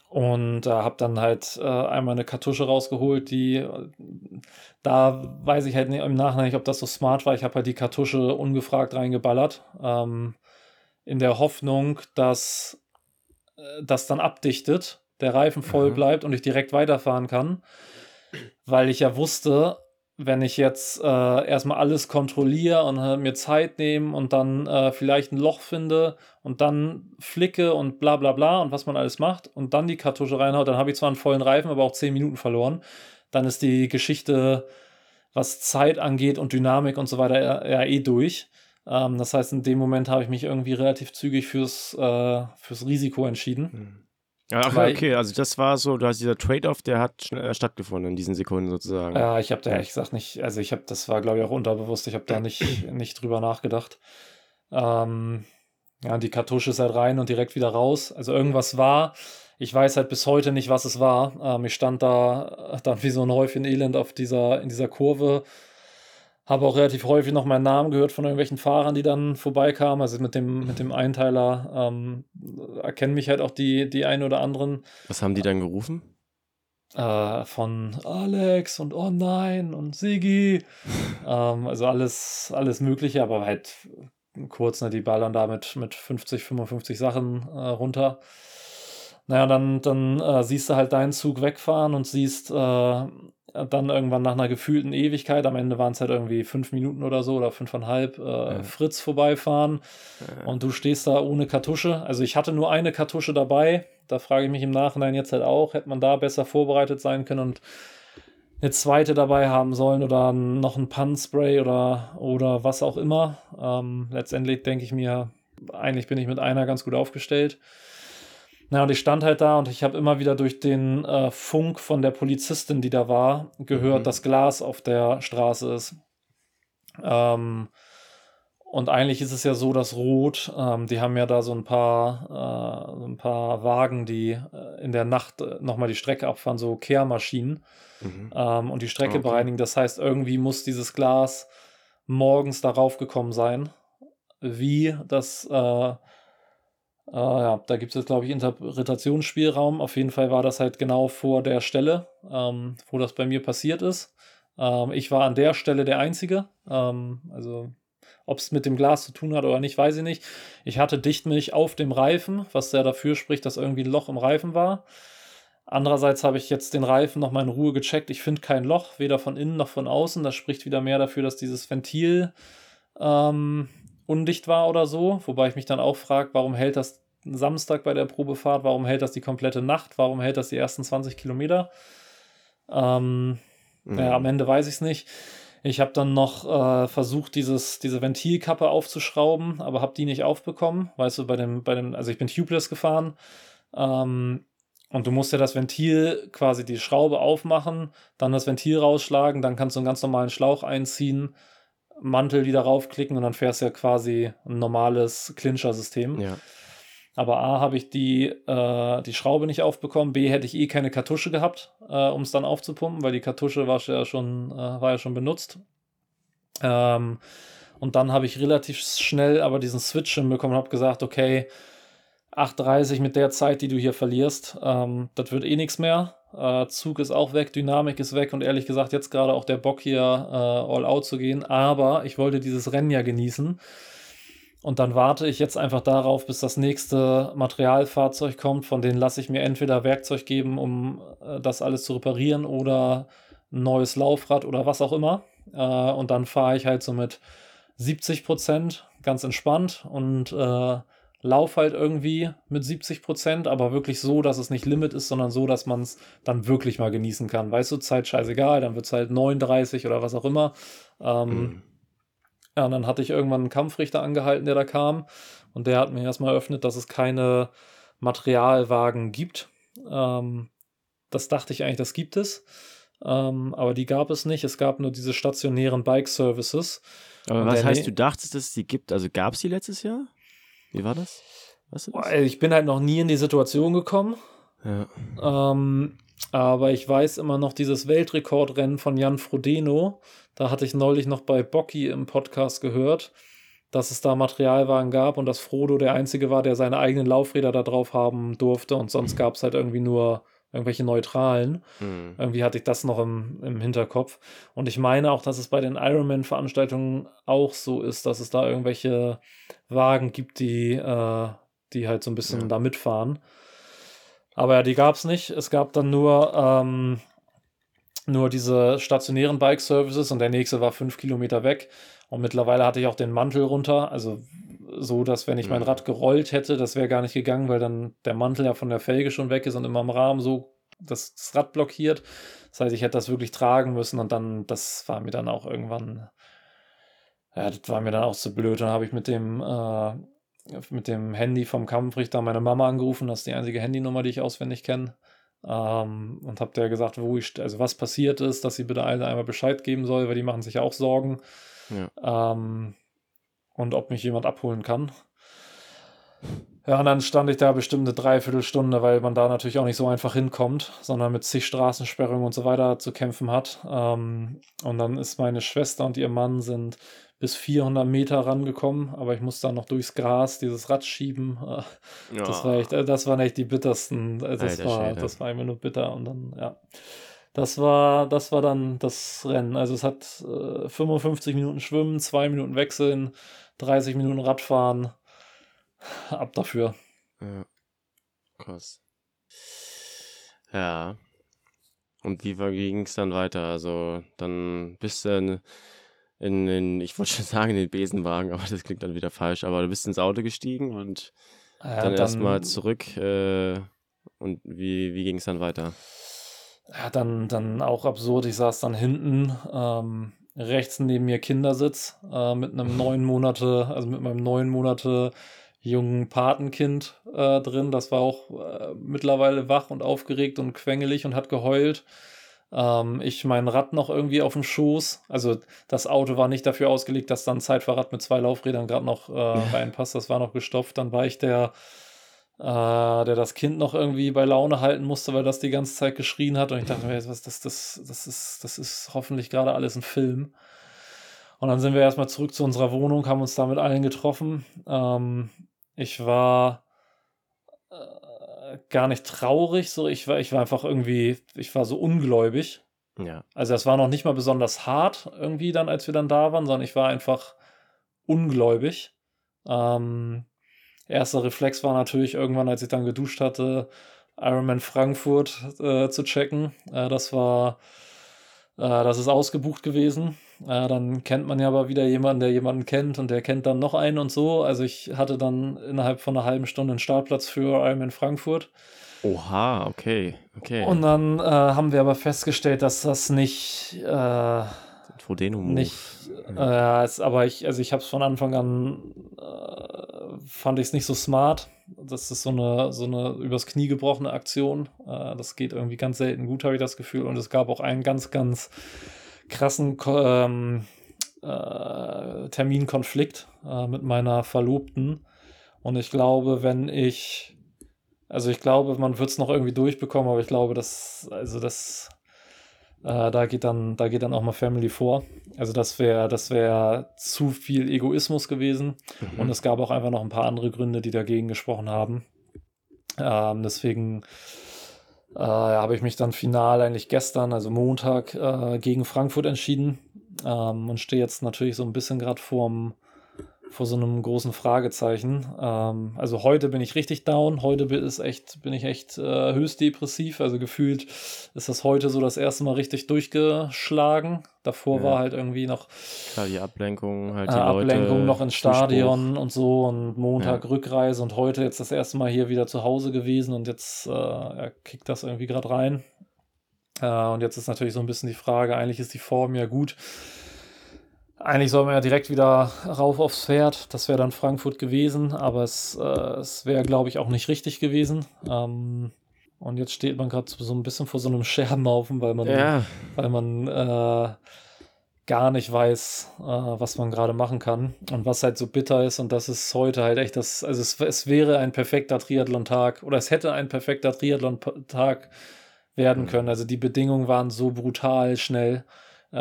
und äh, habe dann halt äh, einmal eine Kartusche rausgeholt, die äh, da weiß ich halt nicht, im Nachhinein nicht, ob das so smart war. Ich habe halt die Kartusche ungefragt reingeballert, ähm, in der Hoffnung, dass äh, das dann abdichtet, der Reifen voll Mhm. bleibt und ich direkt weiterfahren kann, weil ich ja wusste, wenn ich jetzt äh, erstmal alles kontrolliere und äh, mir Zeit nehme und dann äh, vielleicht ein Loch finde und dann flicke und bla bla bla und was man alles macht und dann die Kartusche reinhaut, dann habe ich zwar einen vollen Reifen, aber auch 10 Minuten verloren. Dann ist die Geschichte, was Zeit angeht und Dynamik und so weiter, ja, ja eh durch. Ähm, das heißt, in dem Moment habe ich mich irgendwie relativ zügig fürs, äh, fürs Risiko entschieden. Hm. Ja, ach, okay, also das war so, du hast dieser Trade-off, der hat äh, stattgefunden in diesen Sekunden sozusagen. Ja, ich habe da ehrlich gesagt nicht, also ich habe, das war glaube ich auch unterbewusst, ich habe da nicht, nicht drüber nachgedacht. Ähm, ja, die Kartusche ist halt rein und direkt wieder raus. Also irgendwas war. Ich weiß halt bis heute nicht, was es war. Ähm, ich stand da äh, dann wie so ein Häufchen Elend auf dieser, in dieser Kurve. Habe auch relativ häufig noch meinen Namen gehört von irgendwelchen Fahrern, die dann vorbeikamen. Also mit dem, mit dem Einteiler ähm, erkennen mich halt auch die, die einen oder anderen Was haben die dann gerufen? äh, von Alex und Oh nein und Sigi. ähm, also alles, alles Mögliche, aber halt kurz, ne, die ballern da mit, mit 50, 55 Sachen äh, runter. Naja, dann, dann äh, siehst du halt deinen Zug wegfahren und siehst äh, dann irgendwann nach einer gefühlten Ewigkeit, am Ende waren es halt irgendwie fünf Minuten oder so oder fünfeinhalb, äh, Ja. Fritz vorbeifahren. Äh, Und du stehst da ohne Kartusche. Also ich hatte nur eine Kartusche dabei. Da frage ich mich im Nachhinein jetzt halt auch, hätte man da besser vorbereitet sein können und eine zweite dabei haben sollen oder noch ein Pannspray oder, oder was auch immer. Ähm, letztendlich denke ich mir, eigentlich bin ich mit einer ganz gut aufgestellt. Na, und ich stand halt da und ich habe immer wieder durch den äh, Funk von der Polizistin, die da war, gehört, Mhm. dass Glas auf der Straße ist. Ähm, und eigentlich ist es ja so, dass Rot, ähm, die haben ja da so ein paar, äh, so ein paar Wagen, die äh, in der Nacht äh, nochmal die Strecke abfahren, so Kehrmaschinen mhm. ähm, und die Strecke Okay. bereinigen. Das heißt, irgendwie muss dieses Glas morgens darauf gekommen sein. Wie das, äh, äh, ja, da gibt es jetzt, glaube ich, Interpretationsspielraum. Auf jeden Fall war das halt genau vor der Stelle, ähm, wo das bei mir passiert ist. Ähm, ich war an der Stelle der Einzige. Ähm, also, ob es mit dem Glas zu tun hat oder nicht, weiß ich nicht. Ich hatte Dichtmilch auf dem Reifen, was ja dafür spricht, dass irgendwie ein Loch im Reifen war. Andererseits habe ich jetzt den Reifen nochmal in Ruhe gecheckt. Ich finde kein Loch, weder von innen noch von außen. Das spricht wieder mehr dafür, dass dieses Ventil ähm, undicht war oder so. Wobei ich mich dann auch frage, warum hält das Samstag bei der Probefahrt? Warum hält das die komplette Nacht? Warum hält das die ersten 20 Kilometer? Ähm, Mhm. ja, am Ende weiß ich es nicht. Ich habe dann noch äh, versucht, dieses, diese Ventilkappe aufzuschrauben, aber habe die nicht aufbekommen. Weißt du, bei dem, bei dem, also ich bin tubeless gefahren. Ähm, und du musst ja das Ventil quasi die Schraube aufmachen, dann das Ventil rausschlagen, dann kannst du einen ganz normalen Schlauch einziehen, Mantel wieder raufklicken und dann fährst du ja quasi ein normales Clincher-System. Ja. Aber A habe ich die, äh, die Schraube nicht aufbekommen, B hätte ich eh keine Kartusche gehabt, äh, um es dann aufzupumpen, weil die Kartusche war ja schon, äh, war ja schon benutzt. Ähm, und dann habe ich relativ schnell aber diesen Switch hinbekommen und habe gesagt, okay, 8,30 mit der Zeit, die du hier verlierst, ähm, das wird eh nichts mehr. Äh, Zug ist auch weg, Dynamik ist weg und ehrlich gesagt jetzt gerade auch der Bock hier äh, all out zu gehen. Aber ich wollte dieses Rennen ja genießen. und dann warte ich jetzt einfach darauf, bis das nächste Materialfahrzeug kommt. Von denen lasse ich mir entweder Werkzeug geben, um äh, das alles zu reparieren oder ein neues Laufrad oder was auch immer. Äh, und dann fahre ich halt so mit 70 Prozent ganz entspannt und äh, lauf halt irgendwie mit 70 Prozent, aber wirklich so, dass es nicht Limit ist, sondern so, dass man es dann wirklich mal genießen kann. Weißt du, Zeit scheißegal, dann wird es halt 39 oder was auch immer. Ähm, mhm. Ja, und dann hatte ich irgendwann einen Kampfrichter angehalten, der da kam. Und der hat mir erstmal eröffnet, dass es keine Materialwagen gibt. Ähm, das dachte ich eigentlich, das gibt es. Ähm, aber die gab es nicht. Es gab nur diese stationären Bike-Services. Aber was heißt, du dachtest, dass es die gibt? Also gab es die letztes Jahr? Wie war das? Weißt du das? Ich bin halt noch nie in die Situation gekommen. Ja. Ähm, aber ich weiß immer noch dieses Weltrekordrennen von Jan Frodeno. Da hatte ich neulich noch bei Bocky im Podcast gehört, dass es da Materialwagen gab und dass Frodo der Einzige war, der seine eigenen Laufräder da drauf haben durfte und sonst gab es halt irgendwie nur irgendwelche neutralen. Mhm. Irgendwie hatte ich das noch im, im Hinterkopf. Und ich meine auch, dass es bei den Ironman-Veranstaltungen auch so ist, dass es da irgendwelche Wagen gibt, die, äh, die halt so ein bisschen ja. da mitfahren. Aber ja, die gab es nicht. Es gab dann nur, ähm, nur diese stationären Bike-Services und der nächste war fünf Kilometer weg. Und mittlerweile hatte ich auch den Mantel runter. Also so, dass wenn ich mein mhm. Rad gerollt hätte, das wäre gar nicht gegangen, weil dann der Mantel ja von der Felge schon weg ist und immer im Rahmen so das, das Rad blockiert. Das heißt, ich hätte das wirklich tragen müssen und dann, das war mir dann auch irgendwann, ja, das war mir dann auch zu blöd. Dann habe ich mit dem, äh, mit dem Handy vom Kampfrichter meine Mama angerufen. Das ist die einzige Handynummer, die ich auswendig kenne. Ähm, und habe der gesagt, wo ich, also was passiert ist, dass sie bitte alle einmal Bescheid geben soll, weil die machen sich ja auch Sorgen. Ja. Ähm, und ob mich jemand abholen kann. Ja, und dann stand ich da bestimmt eine Dreiviertelstunde, weil man da natürlich auch nicht so einfach hinkommt, sondern mit zig Straßensperrungen und so weiter zu kämpfen hat. Ähm, und dann ist meine Schwester und ihr Mann sind bis 400 Meter rangekommen, aber ich musste dann noch durchs Gras dieses Rad schieben. Das, war echt, äh, das waren echt die bittersten. Äh, das, war, das war immer nur bitter und dann, ja. Das war, das war dann das Rennen. Also es hat äh, 55 Minuten Schwimmen, 2 Minuten Wechseln, 30 Minuten Radfahren. Ab dafür. Ja. Krass. Ja. Und wie ging es dann weiter? Also dann bist du in, in, in ich wollte schon sagen, in den Besenwagen, aber das klingt dann wieder falsch, aber du bist ins Auto gestiegen und ja, dann, dann erstmal zurück. Äh, und wie, wie ging es dann weiter? Ja, dann, dann auch absurd. Ich saß dann hinten ähm, rechts neben mir Kindersitz äh, mit einem neun Monate, also mit meinem neun Monate jungen Patenkind äh, drin. Das war auch äh, mittlerweile wach und aufgeregt und quengelig und hat geheult. Ähm, ich mein Rad noch irgendwie auf dem Schoß. Also das Auto war nicht dafür ausgelegt, dass dann ein Zeitfahrrad mit zwei Laufrädern gerade noch äh, reinpasst. Das war noch gestopft. Dann war ich der äh, der das Kind noch irgendwie bei Laune halten musste, weil das die ganze Zeit geschrien hat. Und ich dachte mir, das, das, das, das, ist, das ist hoffentlich gerade alles ein Film. Und dann sind wir erstmal zurück zu unserer Wohnung, haben uns da mit allen getroffen. Ähm, ich war äh, gar nicht traurig, so ich war, ich war einfach irgendwie, ich war so ungläubig. Ja. Also das war noch nicht mal besonders hart irgendwie dann, als wir dann da waren, sondern ich war einfach ungläubig. Ähm, erster Reflex war natürlich irgendwann, als ich dann geduscht hatte, Ironman Frankfurt äh, zu checken. Äh, das war, äh, das ist ausgebucht gewesen. Äh, dann kennt man ja aber wieder jemanden, der jemanden kennt und der kennt dann noch einen und so. Also ich hatte dann innerhalb von einer halben Stunde einen Startplatz für Ironman Frankfurt. Oha, okay, okay. Und dann äh, haben wir aber festgestellt, dass das nicht äh, Frodeno Nicht, äh, aber ich, also ich habe es von Anfang an, fand ich es nicht so smart. Das ist so eine, so eine übers Knie gebrochene Aktion. Äh, das geht irgendwie ganz selten gut, habe ich das Gefühl. Und es gab auch einen ganz, ganz krassen ähm, äh, Terminkonflikt äh, mit meiner Verlobten. Und ich glaube, wenn ich, also ich glaube, man wird es noch irgendwie durchbekommen, aber ich glaube, dass, also das äh, da, geht dann, da geht dann auch mal Family vor. Also das wäre das wär zu viel Egoismus gewesen. Mhm. Und es gab auch einfach noch ein paar andere Gründe, die dagegen gesprochen haben. Ähm, deswegen äh, habe ich mich dann final eigentlich gestern, also Montag, äh, gegen Frankfurt entschieden. Ähm, und stehe jetzt natürlich so ein bisschen gerade vorm, vor so einem großen Fragezeichen. Ähm, also heute bin ich richtig down. Heute bin, ist echt, bin ich echt äh, höchst depressiv. Also gefühlt ist das heute so das erste Mal richtig durchgeschlagen. Davor ja. war halt irgendwie noch Klar, die Ablenkung, halt die äh, Ablenkung noch ins Stadion Zuspruch. und so und Montag ja. Rückreise und heute jetzt das erste Mal hier wieder zu Hause gewesen und jetzt äh, kickt das irgendwie gerade rein. Äh, und jetzt ist natürlich so ein bisschen die Frage, eigentlich ist die Form ja gut. Eigentlich soll man ja direkt wieder rauf aufs Pferd. Das wäre dann Frankfurt gewesen, aber es, äh, es wäre, glaube ich, auch nicht richtig gewesen. Ähm, und jetzt steht man gerade so ein bisschen vor so einem Scherbenhaufen, weil man, ja. weil man äh, gar nicht weiß, äh, was man gerade machen kann und was halt so bitter ist. Und das ist heute halt echt das, also es, es wäre ein perfekter Triathlon-Tag oder es hätte ein perfekter Triathlon-Tag werden mhm. können. Also die Bedingungen waren so brutal schnell.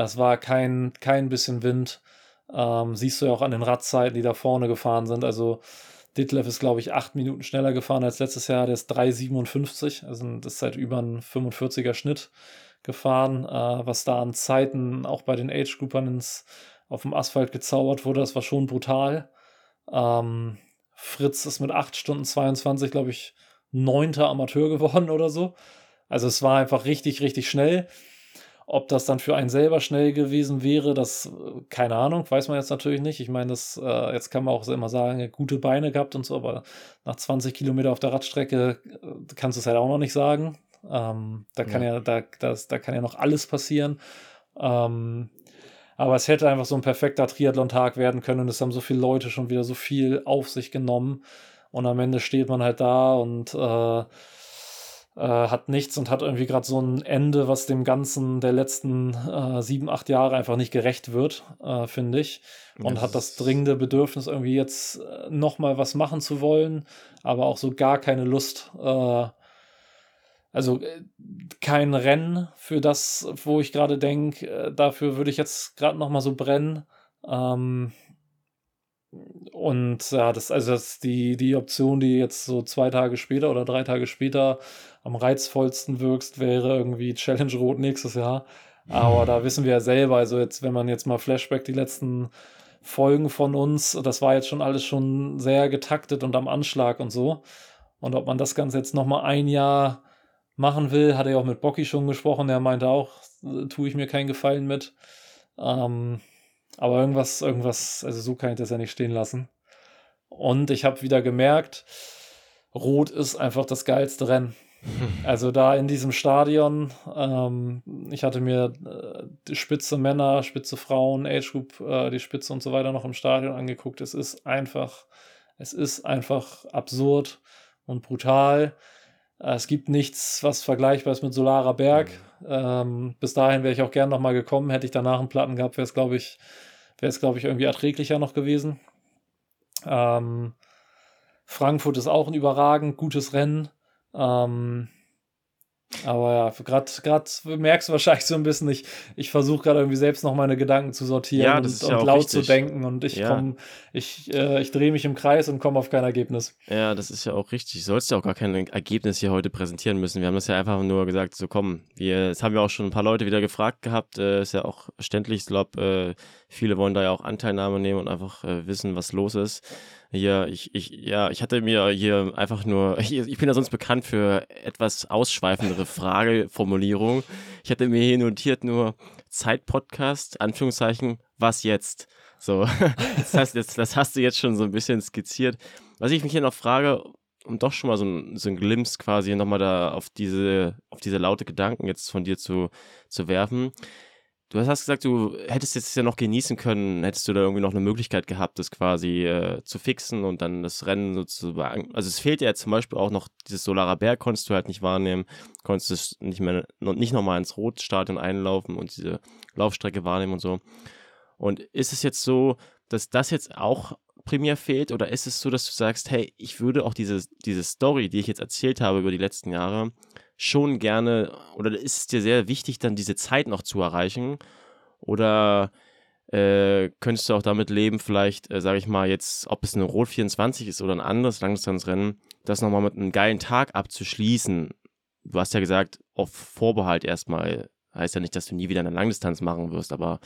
Es war kein, kein bisschen Wind. Ähm, siehst du ja auch an den Radzeiten, die da vorne gefahren sind. Also Ditlev ist, glaube ich, acht Minuten schneller gefahren als letztes Jahr. Der ist 3,57. Also das ist seit über ein 45er Schnitt gefahren. Äh, was da an Zeiten auch bei den Age-Groupern auf dem Asphalt gezaubert wurde, das war schon brutal. Ähm, Fritz ist mit 8 Stunden 22, glaube ich, neunter Amateur geworden oder so. Also es war einfach richtig, richtig schnell. Ob das dann für einen selber schnell gewesen wäre, das, äh, keine Ahnung, weiß man jetzt natürlich nicht. Ich meine, das, äh, jetzt kann man auch immer sagen, gute Beine gehabt und so, aber nach 20 Kilometer auf der Radstrecke äh, kannst du es halt auch noch nicht sagen. Ähm, da kann ja, ja da, das, da kann ja noch alles passieren. Ähm, aber es hätte einfach so ein perfekter Triathlon-Tag werden können und es haben so viele Leute schon wieder so viel auf sich genommen. Und am Ende steht man halt da und äh, äh, hat nichts und hat irgendwie gerade so ein Ende, was dem Ganzen der letzten äh, sieben, acht Jahre einfach nicht gerecht wird, äh, finde ich. Und das hat das dringende Bedürfnis, irgendwie jetzt äh, nochmal was machen zu wollen, aber auch so gar keine Lust. Äh, also äh, kein Rennen für das, wo ich gerade denke, dafür würde ich jetzt gerade nochmal so brennen. Ähm, und ja, das, also das die, die Option, die jetzt so zwei Tage später oder drei Tage später am reizvollsten wirkst, wäre irgendwie Challenge Rot nächstes Jahr. Aber da wissen wir ja selber, also jetzt, wenn man jetzt mal Flashback die letzten Folgen von uns, das war jetzt schon alles schon sehr getaktet und am Anschlag und so. Und ob man das Ganze jetzt nochmal ein Jahr machen will, hat er auch mit Bocky schon gesprochen. Er meinte auch, äh, tue ich mir keinen Gefallen mit. Ähm, aber irgendwas, irgendwas, also so kann ich das ja nicht stehen lassen. Und ich habe wieder gemerkt, Rot ist einfach das geilste Rennen. Also da in diesem Stadion, ähm, ich hatte mir äh, die Spitze Männer, Spitze Frauen, Age Group, äh, die Spitze und so weiter noch im Stadion angeguckt. Es ist einfach, es ist einfach absurd und brutal. Äh, es gibt nichts, was vergleichbar ist mit Solarer Berg. Mhm. Ähm, bis dahin wäre ich auch gern nochmal gekommen. Hätte ich danach einen Platten gehabt, wäre es, glaube ich, wäre es, glaube ich, irgendwie erträglicher noch gewesen. Ähm, Frankfurt ist auch ein überragend gutes Rennen. Ähm, aber ja, gerade merkst du wahrscheinlich so ein bisschen, ich, ich versuche gerade irgendwie selbst noch meine Gedanken zu sortieren ja, und, ja und laut richtig. zu denken und ich ja. komme, ich, äh, ich drehe mich im Kreis und komme auf kein Ergebnis. Ja, das ist ja auch richtig. Du sollst ja auch gar kein Ergebnis hier heute präsentieren müssen. Wir haben das ja einfach nur gesagt, so komm, wir, das haben wir auch schon ein paar Leute wieder gefragt gehabt, äh, ist ja auch verständlich. Ich glaube, äh, viele wollen da ja auch Anteilnahme nehmen und einfach äh, wissen, was los ist. Ja, ich, ich, ja, ich hatte mir hier einfach nur, ich, ich bin ja sonst bekannt für etwas ausschweifendere Frageformulierung. Ich hatte mir hier notiert nur Zeitpodcast, Anführungszeichen, was jetzt? So, das, heißt, jetzt, das hast du jetzt schon so ein bisschen skizziert. Was ich mich hier noch frage, um doch schon mal so ein, so ein Glimpse quasi nochmal da auf diese, auf diese laute Gedanken jetzt von dir zu, zu werfen. Du hast gesagt, du hättest jetzt ja noch genießen können, hättest du da irgendwie noch eine Möglichkeit gehabt, das quasi äh, zu fixen und dann das Rennen sozusagen. Also es fehlt ja zum Beispiel auch noch dieses Solarer Berg, konntest du halt nicht wahrnehmen, konntest es nicht mehr, nicht nochmal ins Rotstadion einlaufen und diese Laufstrecke wahrnehmen und so. Und ist es jetzt so, dass das jetzt auch primär fehlt oder ist es so, dass du sagst, hey, ich würde auch diese, diese Story, die ich jetzt erzählt habe über die letzten Jahre, schon gerne, oder ist es dir sehr wichtig, dann diese Zeit noch zu erreichen? Oder äh, könntest du auch damit leben, vielleicht, äh, sage ich mal, jetzt, ob es eine Rot 24 ist oder ein anderes Langdistanzrennen, das nochmal mit einem geilen Tag abzuschließen? Du hast ja gesagt, auf Vorbehalt erstmal. Heißt ja nicht, dass du nie wieder eine Langdistanz machen wirst, aber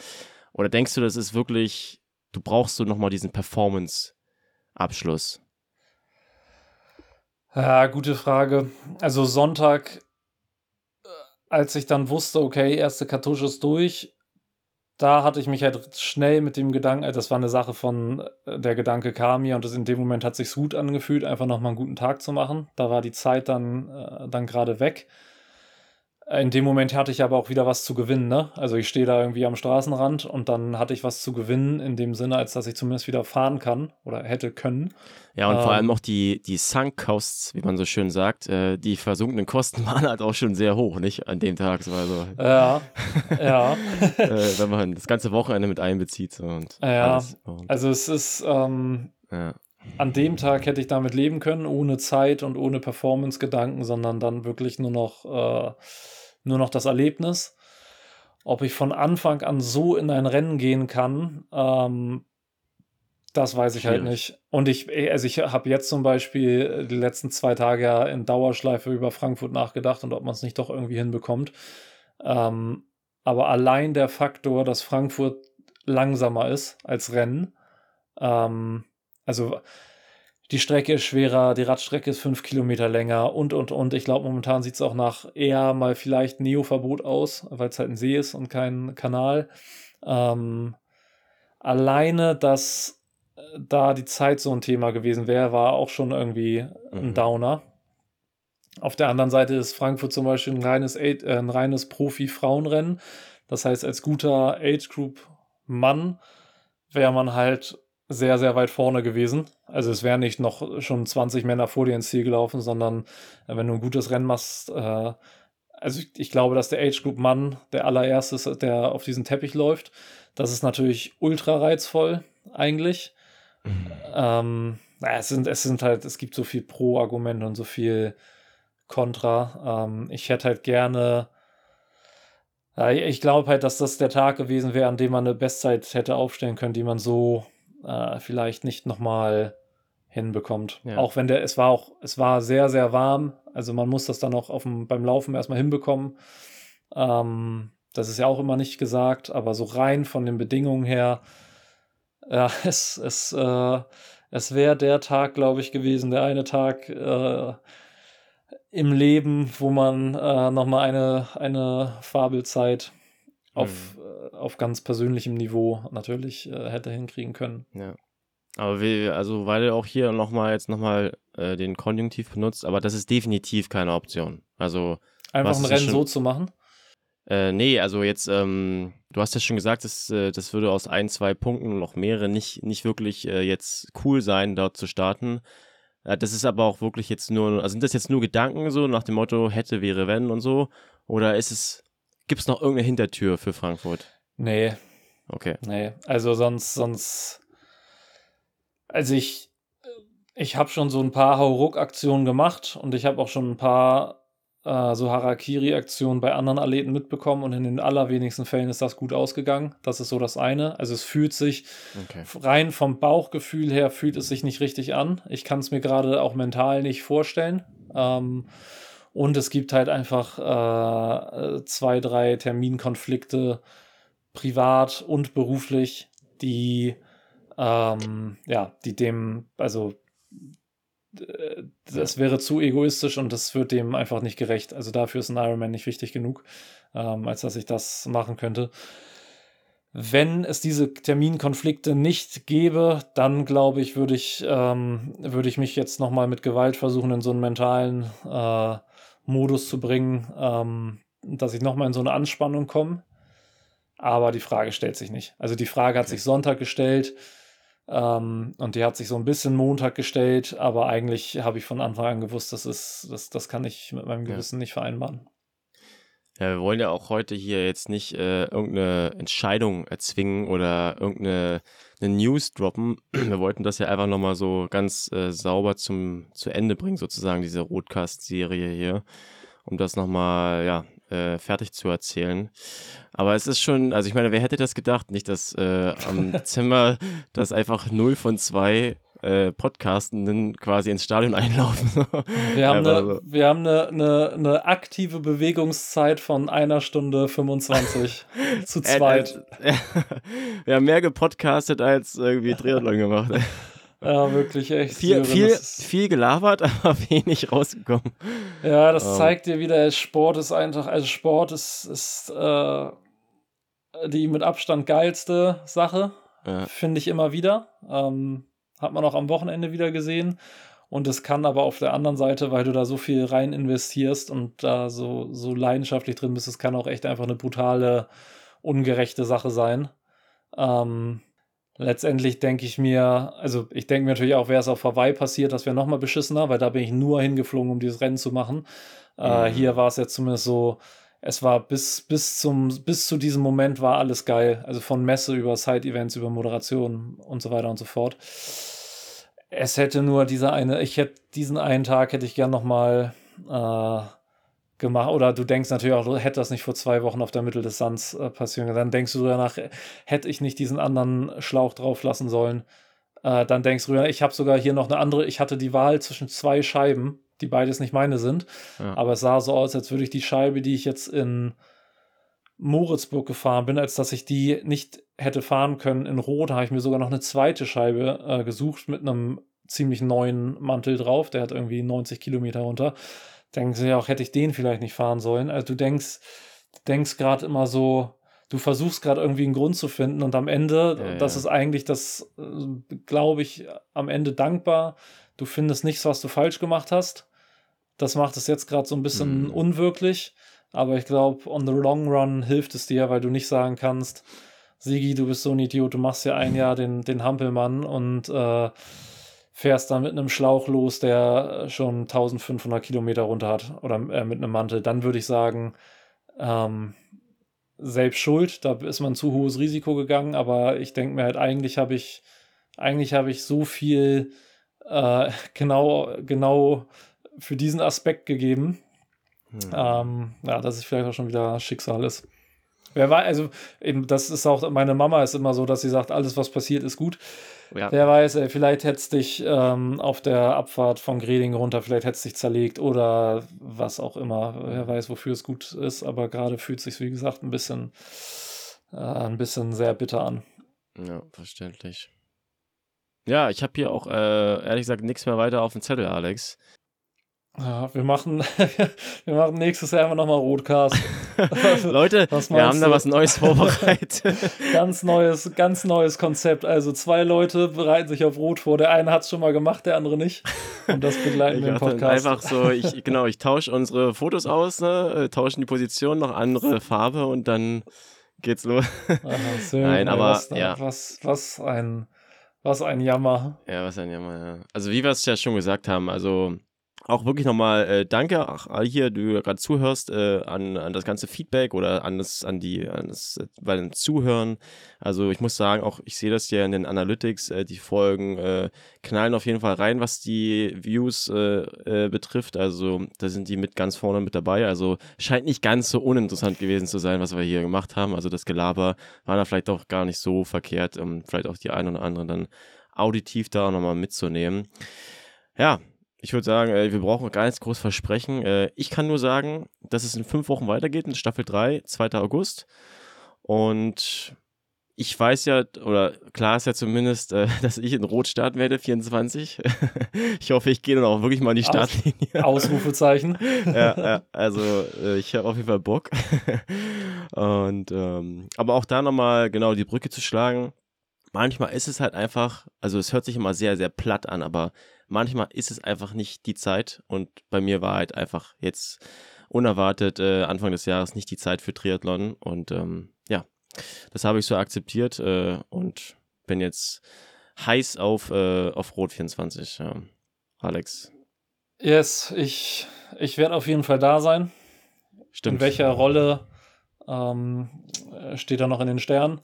oder denkst du, das ist wirklich du brauchst so nochmal diesen Performance-Abschluss? Ja, gute Frage. Also Sonntag, äh, als ich dann wusste, okay, erste Kartusche ist durch, da hatte ich mich halt schnell mit dem Gedanken, äh, das war eine Sache von, äh, der Gedanke kam mir und das in dem Moment hat sich gut angefühlt, einfach nochmal einen guten Tag zu machen. Da war die Zeit dann, dann gerade weg. In dem Moment hatte ich aber auch wieder was zu gewinnen, ne? Also ich stehe da irgendwie am Straßenrand und dann hatte ich was zu gewinnen, in dem Sinne, als dass ich zumindest wieder fahren kann oder hätte können. Ja, und ähm, vor allem auch die, die Sunk Costs, wie man so schön sagt, äh, die versunkenen Kosten waren halt auch schon sehr hoch, nicht? An dem Tag. So, also, ja, ja. äh, wenn man das ganze Wochenende mit einbezieht. So, und ja, und also es ist, ähm, ja. an dem Tag hätte ich damit leben können, ohne Zeit und ohne Performance-Gedanken, sondern dann wirklich nur noch. Äh, nur noch das Erlebnis. Ob ich von Anfang an so in ein Rennen gehen kann, ähm, das weiß ich halt nicht. Und ich, also ich habe jetzt zum Beispiel die letzten zwei Tage ja in Dauerschleife über Frankfurt nachgedacht und ob man es nicht doch irgendwie hinbekommt. Ähm, aber allein der Faktor, dass Frankfurt langsamer ist als Rennen, ähm, also die Strecke ist schwerer, die Radstrecke ist fünf Kilometer länger und, und, und. Ich glaube, momentan sieht es auch nach eher mal vielleicht Neo-Verbot aus, weil es halt ein See ist und kein Kanal. Ähm, alleine, dass äh, da die Zeit so ein Thema gewesen wäre, war auch schon irgendwie ein mhm. Downer. Auf der anderen Seite ist Frankfurt zum Beispiel ein reines, äh, ein reines Profi-Frauenrennen. Das heißt, als guter Age-Group-Mann wäre man halt sehr, sehr weit vorne gewesen. Also es wären nicht noch schon 20 Männer vor dir ins Ziel gelaufen, sondern äh, wenn du ein gutes Rennen machst, äh, also ich, ich, glaube, dass der Age Group Mann der allererste ist, der auf diesen Teppich läuft. Das ist natürlich ultra reizvoll, eigentlich. Mhm. Ähm, naja, es sind, es sind halt, es gibt so viel Pro-Argumente und so viel Contra. Ähm, ich hätte halt gerne, ja, ich glaube halt, dass das der Tag gewesen wäre, an dem man eine Bestzeit hätte aufstellen können, die man so äh, vielleicht nicht nochmal hinbekommt. Ja. Auch wenn der, es war auch, es war sehr, sehr warm. Also man muss das dann auch auf dem, beim Laufen erstmal hinbekommen. Ähm, das ist ja auch immer nicht gesagt, aber so rein von den Bedingungen her, ja, es, es, äh, es wäre der Tag, glaube ich, gewesen, der eine Tag äh, im Leben, wo man äh, nochmal eine, eine Fabelzeit auf, mhm. Auf ganz persönlichem Niveau natürlich äh, hätte hinkriegen können. Ja. Aber wir, also weil er auch hier nochmal jetzt nochmal äh, den Konjunktiv benutzt, aber das ist definitiv keine Option. Also einfach ein Rennen schon, so zu machen? Äh, nee, also jetzt, ähm, du hast ja schon gesagt, das, äh, das würde aus ein, zwei Punkten noch mehrere nicht, nicht wirklich äh, jetzt cool sein, dort zu starten. Äh, das ist aber auch wirklich jetzt nur, also sind das jetzt nur Gedanken so nach dem Motto hätte, wäre, wenn und so? Oder ist es Gibt es noch irgendeine Hintertür für Frankfurt? Nee. Okay. Nee, also sonst, sonst. Also ich, ich habe schon so ein paar Hauruck-Aktionen gemacht und ich habe auch schon ein paar äh, so Harakiri-Aktionen bei anderen Athleten mitbekommen und in den allerwenigsten Fällen ist das gut ausgegangen. Das ist so das eine. Also es fühlt sich okay. rein vom Bauchgefühl her fühlt es sich nicht richtig an. Ich kann es mir gerade auch mental nicht vorstellen. Ähm, und es gibt halt einfach äh, zwei, drei Terminkonflikte, privat und beruflich, die ähm, ja, die dem, also das wäre zu egoistisch und das wird dem einfach nicht gerecht. Also dafür ist ein Ironman nicht wichtig genug, ähm, als dass ich das machen könnte. Wenn es diese Terminkonflikte nicht gäbe, dann glaube ich, würde ich, ähm, würde ich mich jetzt nochmal mit Gewalt versuchen, in so einen mentalen äh, Modus zu bringen, ähm, dass ich nochmal in so eine Anspannung komme. Aber die Frage stellt sich nicht. Also die Frage hat okay. sich Sonntag gestellt ähm, und die hat sich so ein bisschen Montag gestellt, aber eigentlich habe ich von Anfang an gewusst, das, ist, das, das kann ich mit meinem Gewissen ja. nicht vereinbaren. Ja, wir wollen ja auch heute hier jetzt nicht äh, irgendeine Entscheidung erzwingen oder irgendeine News droppen. Wir wollten das ja einfach nochmal so ganz äh, sauber zum, zu Ende bringen, sozusagen, diese Rotcast-Serie hier, um das nochmal, ja, äh, fertig zu erzählen. Aber es ist schon, also ich meine, wer hätte das gedacht? Nicht, dass äh, am Dezember das einfach 0 von 2 äh, Podcastenden quasi ins Stadion einlaufen. wir haben, eine, so. wir haben eine, eine, eine, aktive Bewegungszeit von einer Stunde 25 zu zweit. Äh, äh, wir haben mehr gepodcastet als irgendwie Triathlon gemacht. Ja, wirklich echt. Viel, viel, viel gelabert, aber wenig rausgekommen. Ja, das um. zeigt dir wieder, Sport ist einfach, also Sport ist, ist äh, die mit Abstand geilste Sache, ja. finde ich immer wieder. Ähm, hat man auch am Wochenende wieder gesehen. Und es kann aber auf der anderen Seite, weil du da so viel rein investierst und da so, so leidenschaftlich drin bist, es kann auch echt einfach eine brutale, ungerechte Sache sein. Ähm, letztendlich denke ich mir, also ich denke mir natürlich auch, wäre es auf Hawaii passiert, das wäre nochmal beschissener, weil da bin ich nur hingeflogen, um dieses Rennen zu machen. Äh, mhm. Äh, hier war es jetzt zumindest so, es war bis, bis, zum, bis zu diesem Moment war alles geil. Also von Messe über Side-Events, über Moderation und so weiter und so fort. Es hätte nur dieser eine, ich hätte diesen einen Tag hätte ich gern nochmal äh, gemacht. Oder du denkst natürlich auch, hätte das nicht vor zwei Wochen auf der Mitteldistanz äh, passieren. Dann denkst du danach, hätte ich nicht diesen anderen Schlauch drauf lassen sollen. Äh, dann denkst du, ich habe sogar hier noch eine andere, ich hatte die Wahl zwischen zwei Scheiben die beides nicht meine sind. Ja. Aber es sah so aus, als würde ich die Scheibe, die ich jetzt in Moritzburg gefahren bin, als dass ich die nicht hätte fahren können in Rot, habe ich mir sogar noch eine zweite Scheibe äh, gesucht mit einem ziemlich neuen Mantel drauf. Der hat irgendwie 90 Kilometer runter. Denken sie auch, hätte ich den vielleicht nicht fahren sollen. Also du denkst, denkst gerade immer so, du versuchst gerade irgendwie einen Grund zu finden und am Ende, ja, das ja. ist eigentlich das, äh, glaube ich, am Ende dankbar. Du findest nichts, was du falsch gemacht hast. Das macht es jetzt gerade so ein bisschen mhm. unwirklich. Aber ich glaube, on the long run hilft es dir, weil du nicht sagen kannst, Sigi, du bist so ein Idiot, du machst ja ein Jahr den, den Hampelmann und äh, fährst dann mit einem Schlauch los, der schon 1500 Kilometer runter hat oder äh, mit einem Mantel. Dann würde ich sagen, ähm, selbst schuld, da ist man zu hohes Risiko gegangen, aber ich denke mir halt, eigentlich habe ich, eigentlich habe ich so viel äh, genau, genau für diesen Aspekt gegeben. Hm. Ähm, ja, dass es vielleicht auch schon wieder Schicksal ist. Wer weiß, also eben, das ist auch, meine Mama ist immer so, dass sie sagt, alles, was passiert, ist gut. Ja. Wer weiß, ey, vielleicht hätte es dich ähm, auf der Abfahrt von Greding runter, vielleicht hätte es dich zerlegt oder was auch immer. Wer weiß, wofür es gut ist, aber gerade fühlt es sich, wie gesagt, ein bisschen, äh, ein bisschen sehr bitter an. Ja, verständlich. Ja, ich habe hier auch äh, ehrlich gesagt nichts mehr weiter auf dem Zettel, Alex. Ja, wir machen, wir machen nächstes Jahr immer nochmal Rotcast. Leute, wir haben du? da was Neues vorbereitet. ganz neues, ganz neues Konzept. Also zwei Leute bereiten sich auf Rot vor. Der eine hat es schon mal gemacht, der andere nicht. Und das begleiten wir im Podcast. Einfach so, ich, genau, ich tausche unsere Fotos aus, ne, äh, tauschen die Position noch andere Farbe und dann geht's los. Aha, Nein, aber was, ja. was, was ein, was ein Jammer. Ja, was ein Jammer, ja. Also wie wir es ja schon gesagt haben, also auch wirklich nochmal äh, danke, ach, hier, du gerade zuhörst, äh, an, an das ganze Feedback oder an das, an die, an das, äh, bei den Zuhören. Also ich muss sagen, auch ich sehe das ja in den Analytics, äh, die Folgen äh, knallen auf jeden Fall rein, was die Views äh, äh, betrifft. Also da sind die mit ganz vorne mit dabei. Also scheint nicht ganz so uninteressant gewesen zu sein, was wir hier gemacht haben. Also das Gelaber war da vielleicht auch gar nicht so verkehrt, um vielleicht auch die einen oder anderen dann auditiv da nochmal mitzunehmen. Ja, ich würde sagen, äh, wir brauchen gar nichts groß versprechen. Äh, ich kann nur sagen, dass es in fünf Wochen weitergeht, in Staffel 3, 2. August. Und ich weiß ja, oder klar ist ja zumindest, äh, dass ich in Rot starten werde, 24. ich hoffe, ich gehe dann auch wirklich mal in die Startlinie. Ausrufezeichen. ja, ja, also ich habe auf jeden Fall Bock. Und ähm, aber auch da nochmal genau die Brücke zu schlagen. Manchmal ist es halt einfach, also es hört sich immer sehr, sehr platt an, aber manchmal ist es einfach nicht die Zeit und bei mir war halt einfach jetzt unerwartet äh, Anfang des Jahres nicht die Zeit für Triathlon und ähm, ja, das habe ich so akzeptiert äh, und bin jetzt heiß auf, äh, auf Rot 24. Ja. Alex. Yes, ich, ich werde auf jeden Fall da sein. Stimmt. In welcher Rolle ähm, steht da noch in den Sternen.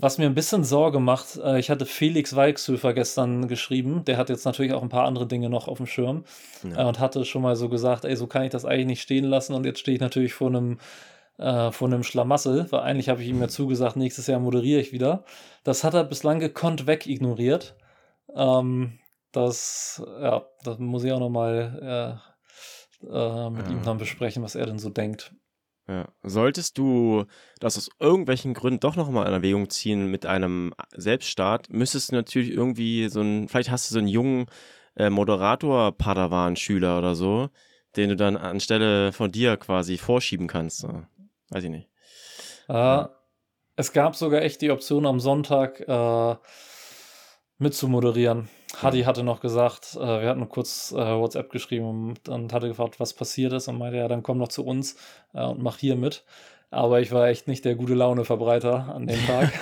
Was mir ein bisschen Sorge macht, äh, ich hatte Felix Weichshöfer gestern geschrieben, der hat jetzt natürlich auch ein paar andere Dinge noch auf dem Schirm ja. äh, und hatte schon mal so gesagt, ey, so kann ich das eigentlich nicht stehen lassen und jetzt stehe ich natürlich vor einem äh, vor einem Schlamassel, weil eigentlich habe ich ihm ja zugesagt, nächstes Jahr moderiere ich wieder. Das hat er bislang gekonnt weg ignoriert. Ähm, das, ja, das muss ich auch nochmal äh, äh, mit ja. ihm dann besprechen, was er denn so denkt. Ja. Solltest du das aus irgendwelchen Gründen doch nochmal in Erwägung ziehen mit einem Selbststart, müsstest du natürlich irgendwie so ein, vielleicht hast du so einen jungen äh, Moderator-Padawan-Schüler oder so, den du dann anstelle von dir quasi vorschieben kannst. Weiß ich nicht. Äh, ja. Es gab sogar echt die Option am Sonntag äh, mitzumoderieren. Hadi hatte noch gesagt, äh, wir hatten kurz äh, WhatsApp geschrieben und, und, hatte gefragt, was passiert ist und meinte, ja, dann komm noch zu uns äh, und mach hier mit. Aber ich war echt nicht der gute Laune-Verbreiter an dem Tag.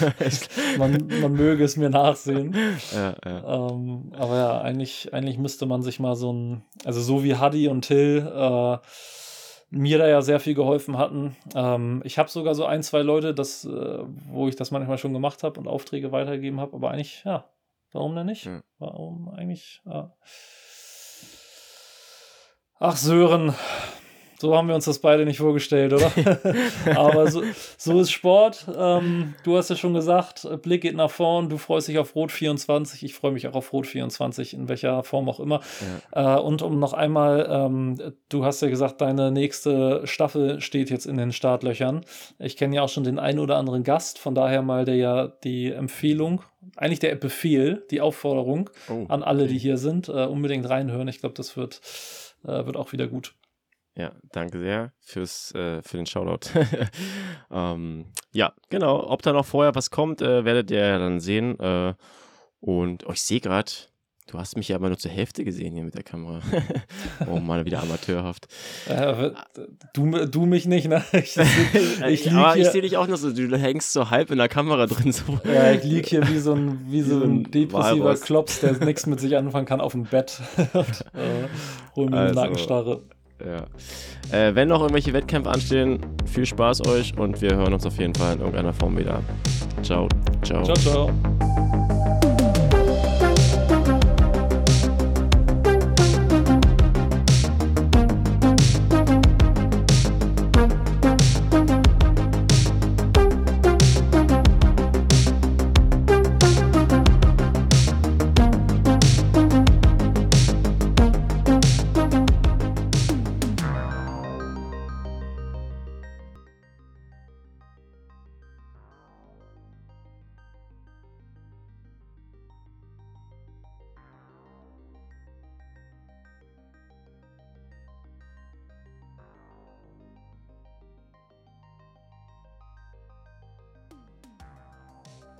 man, man, möge es mir nachsehen. Ja, ja. Ähm, aber ja, eigentlich, eigentlich müsste man sich mal so ein, also so wie Hadi und Till äh, mir da ja sehr viel geholfen hatten. Ähm, ich habe sogar so ein, zwei Leute, das, äh, wo ich das manchmal schon gemacht habe und Aufträge weitergegeben habe, aber eigentlich, ja, Warum denn nicht? Hm. Warum eigentlich? Ja. Ach, Sören. So haben wir uns das beide nicht vorgestellt, oder? Aber so, so ist Sport. Ähm, du hast ja schon gesagt, Blick geht nach vorn. Du freust dich auf Rot 24. Ich freue mich auch auf Rot 24, in welcher Form auch immer. Ja. Äh, und um noch einmal, ähm, du hast ja gesagt, deine nächste Staffel steht jetzt in den Startlöchern. Ich kenne ja auch schon den einen oder anderen Gast. Von daher mal der ja die Empfehlung, eigentlich der Befehl, die Aufforderung oh, an alle, die hier sind, äh, unbedingt reinhören. Ich glaube, das wird, äh, wird auch wieder gut. Ja, danke sehr fürs, äh, für den Shoutout. ähm, ja, genau. Ob da noch vorher was kommt, äh, werdet ihr ja dann sehen. Äh, und oh, ich sehe gerade, du hast mich ja aber nur zur Hälfte gesehen hier mit der Kamera. oh, mal wieder amateurhaft. Äh, du, du mich nicht, ne? Ich, ich, aber ich sehe dich auch noch so, du hängst so halb in der Kamera drin. So. Ja, ich liege hier wie so ein, wie so ein depressiver Walross. Klops, der nichts mit sich anfangen kann, auf dem Bett. und, äh, mir also, Nackenstarre. Ja. Äh, wenn noch irgendwelche Wettkämpfe anstehen, viel Spaß euch und wir hören uns auf jeden Fall in irgendeiner Form wieder. Ciao, ciao. Ciao, ciao.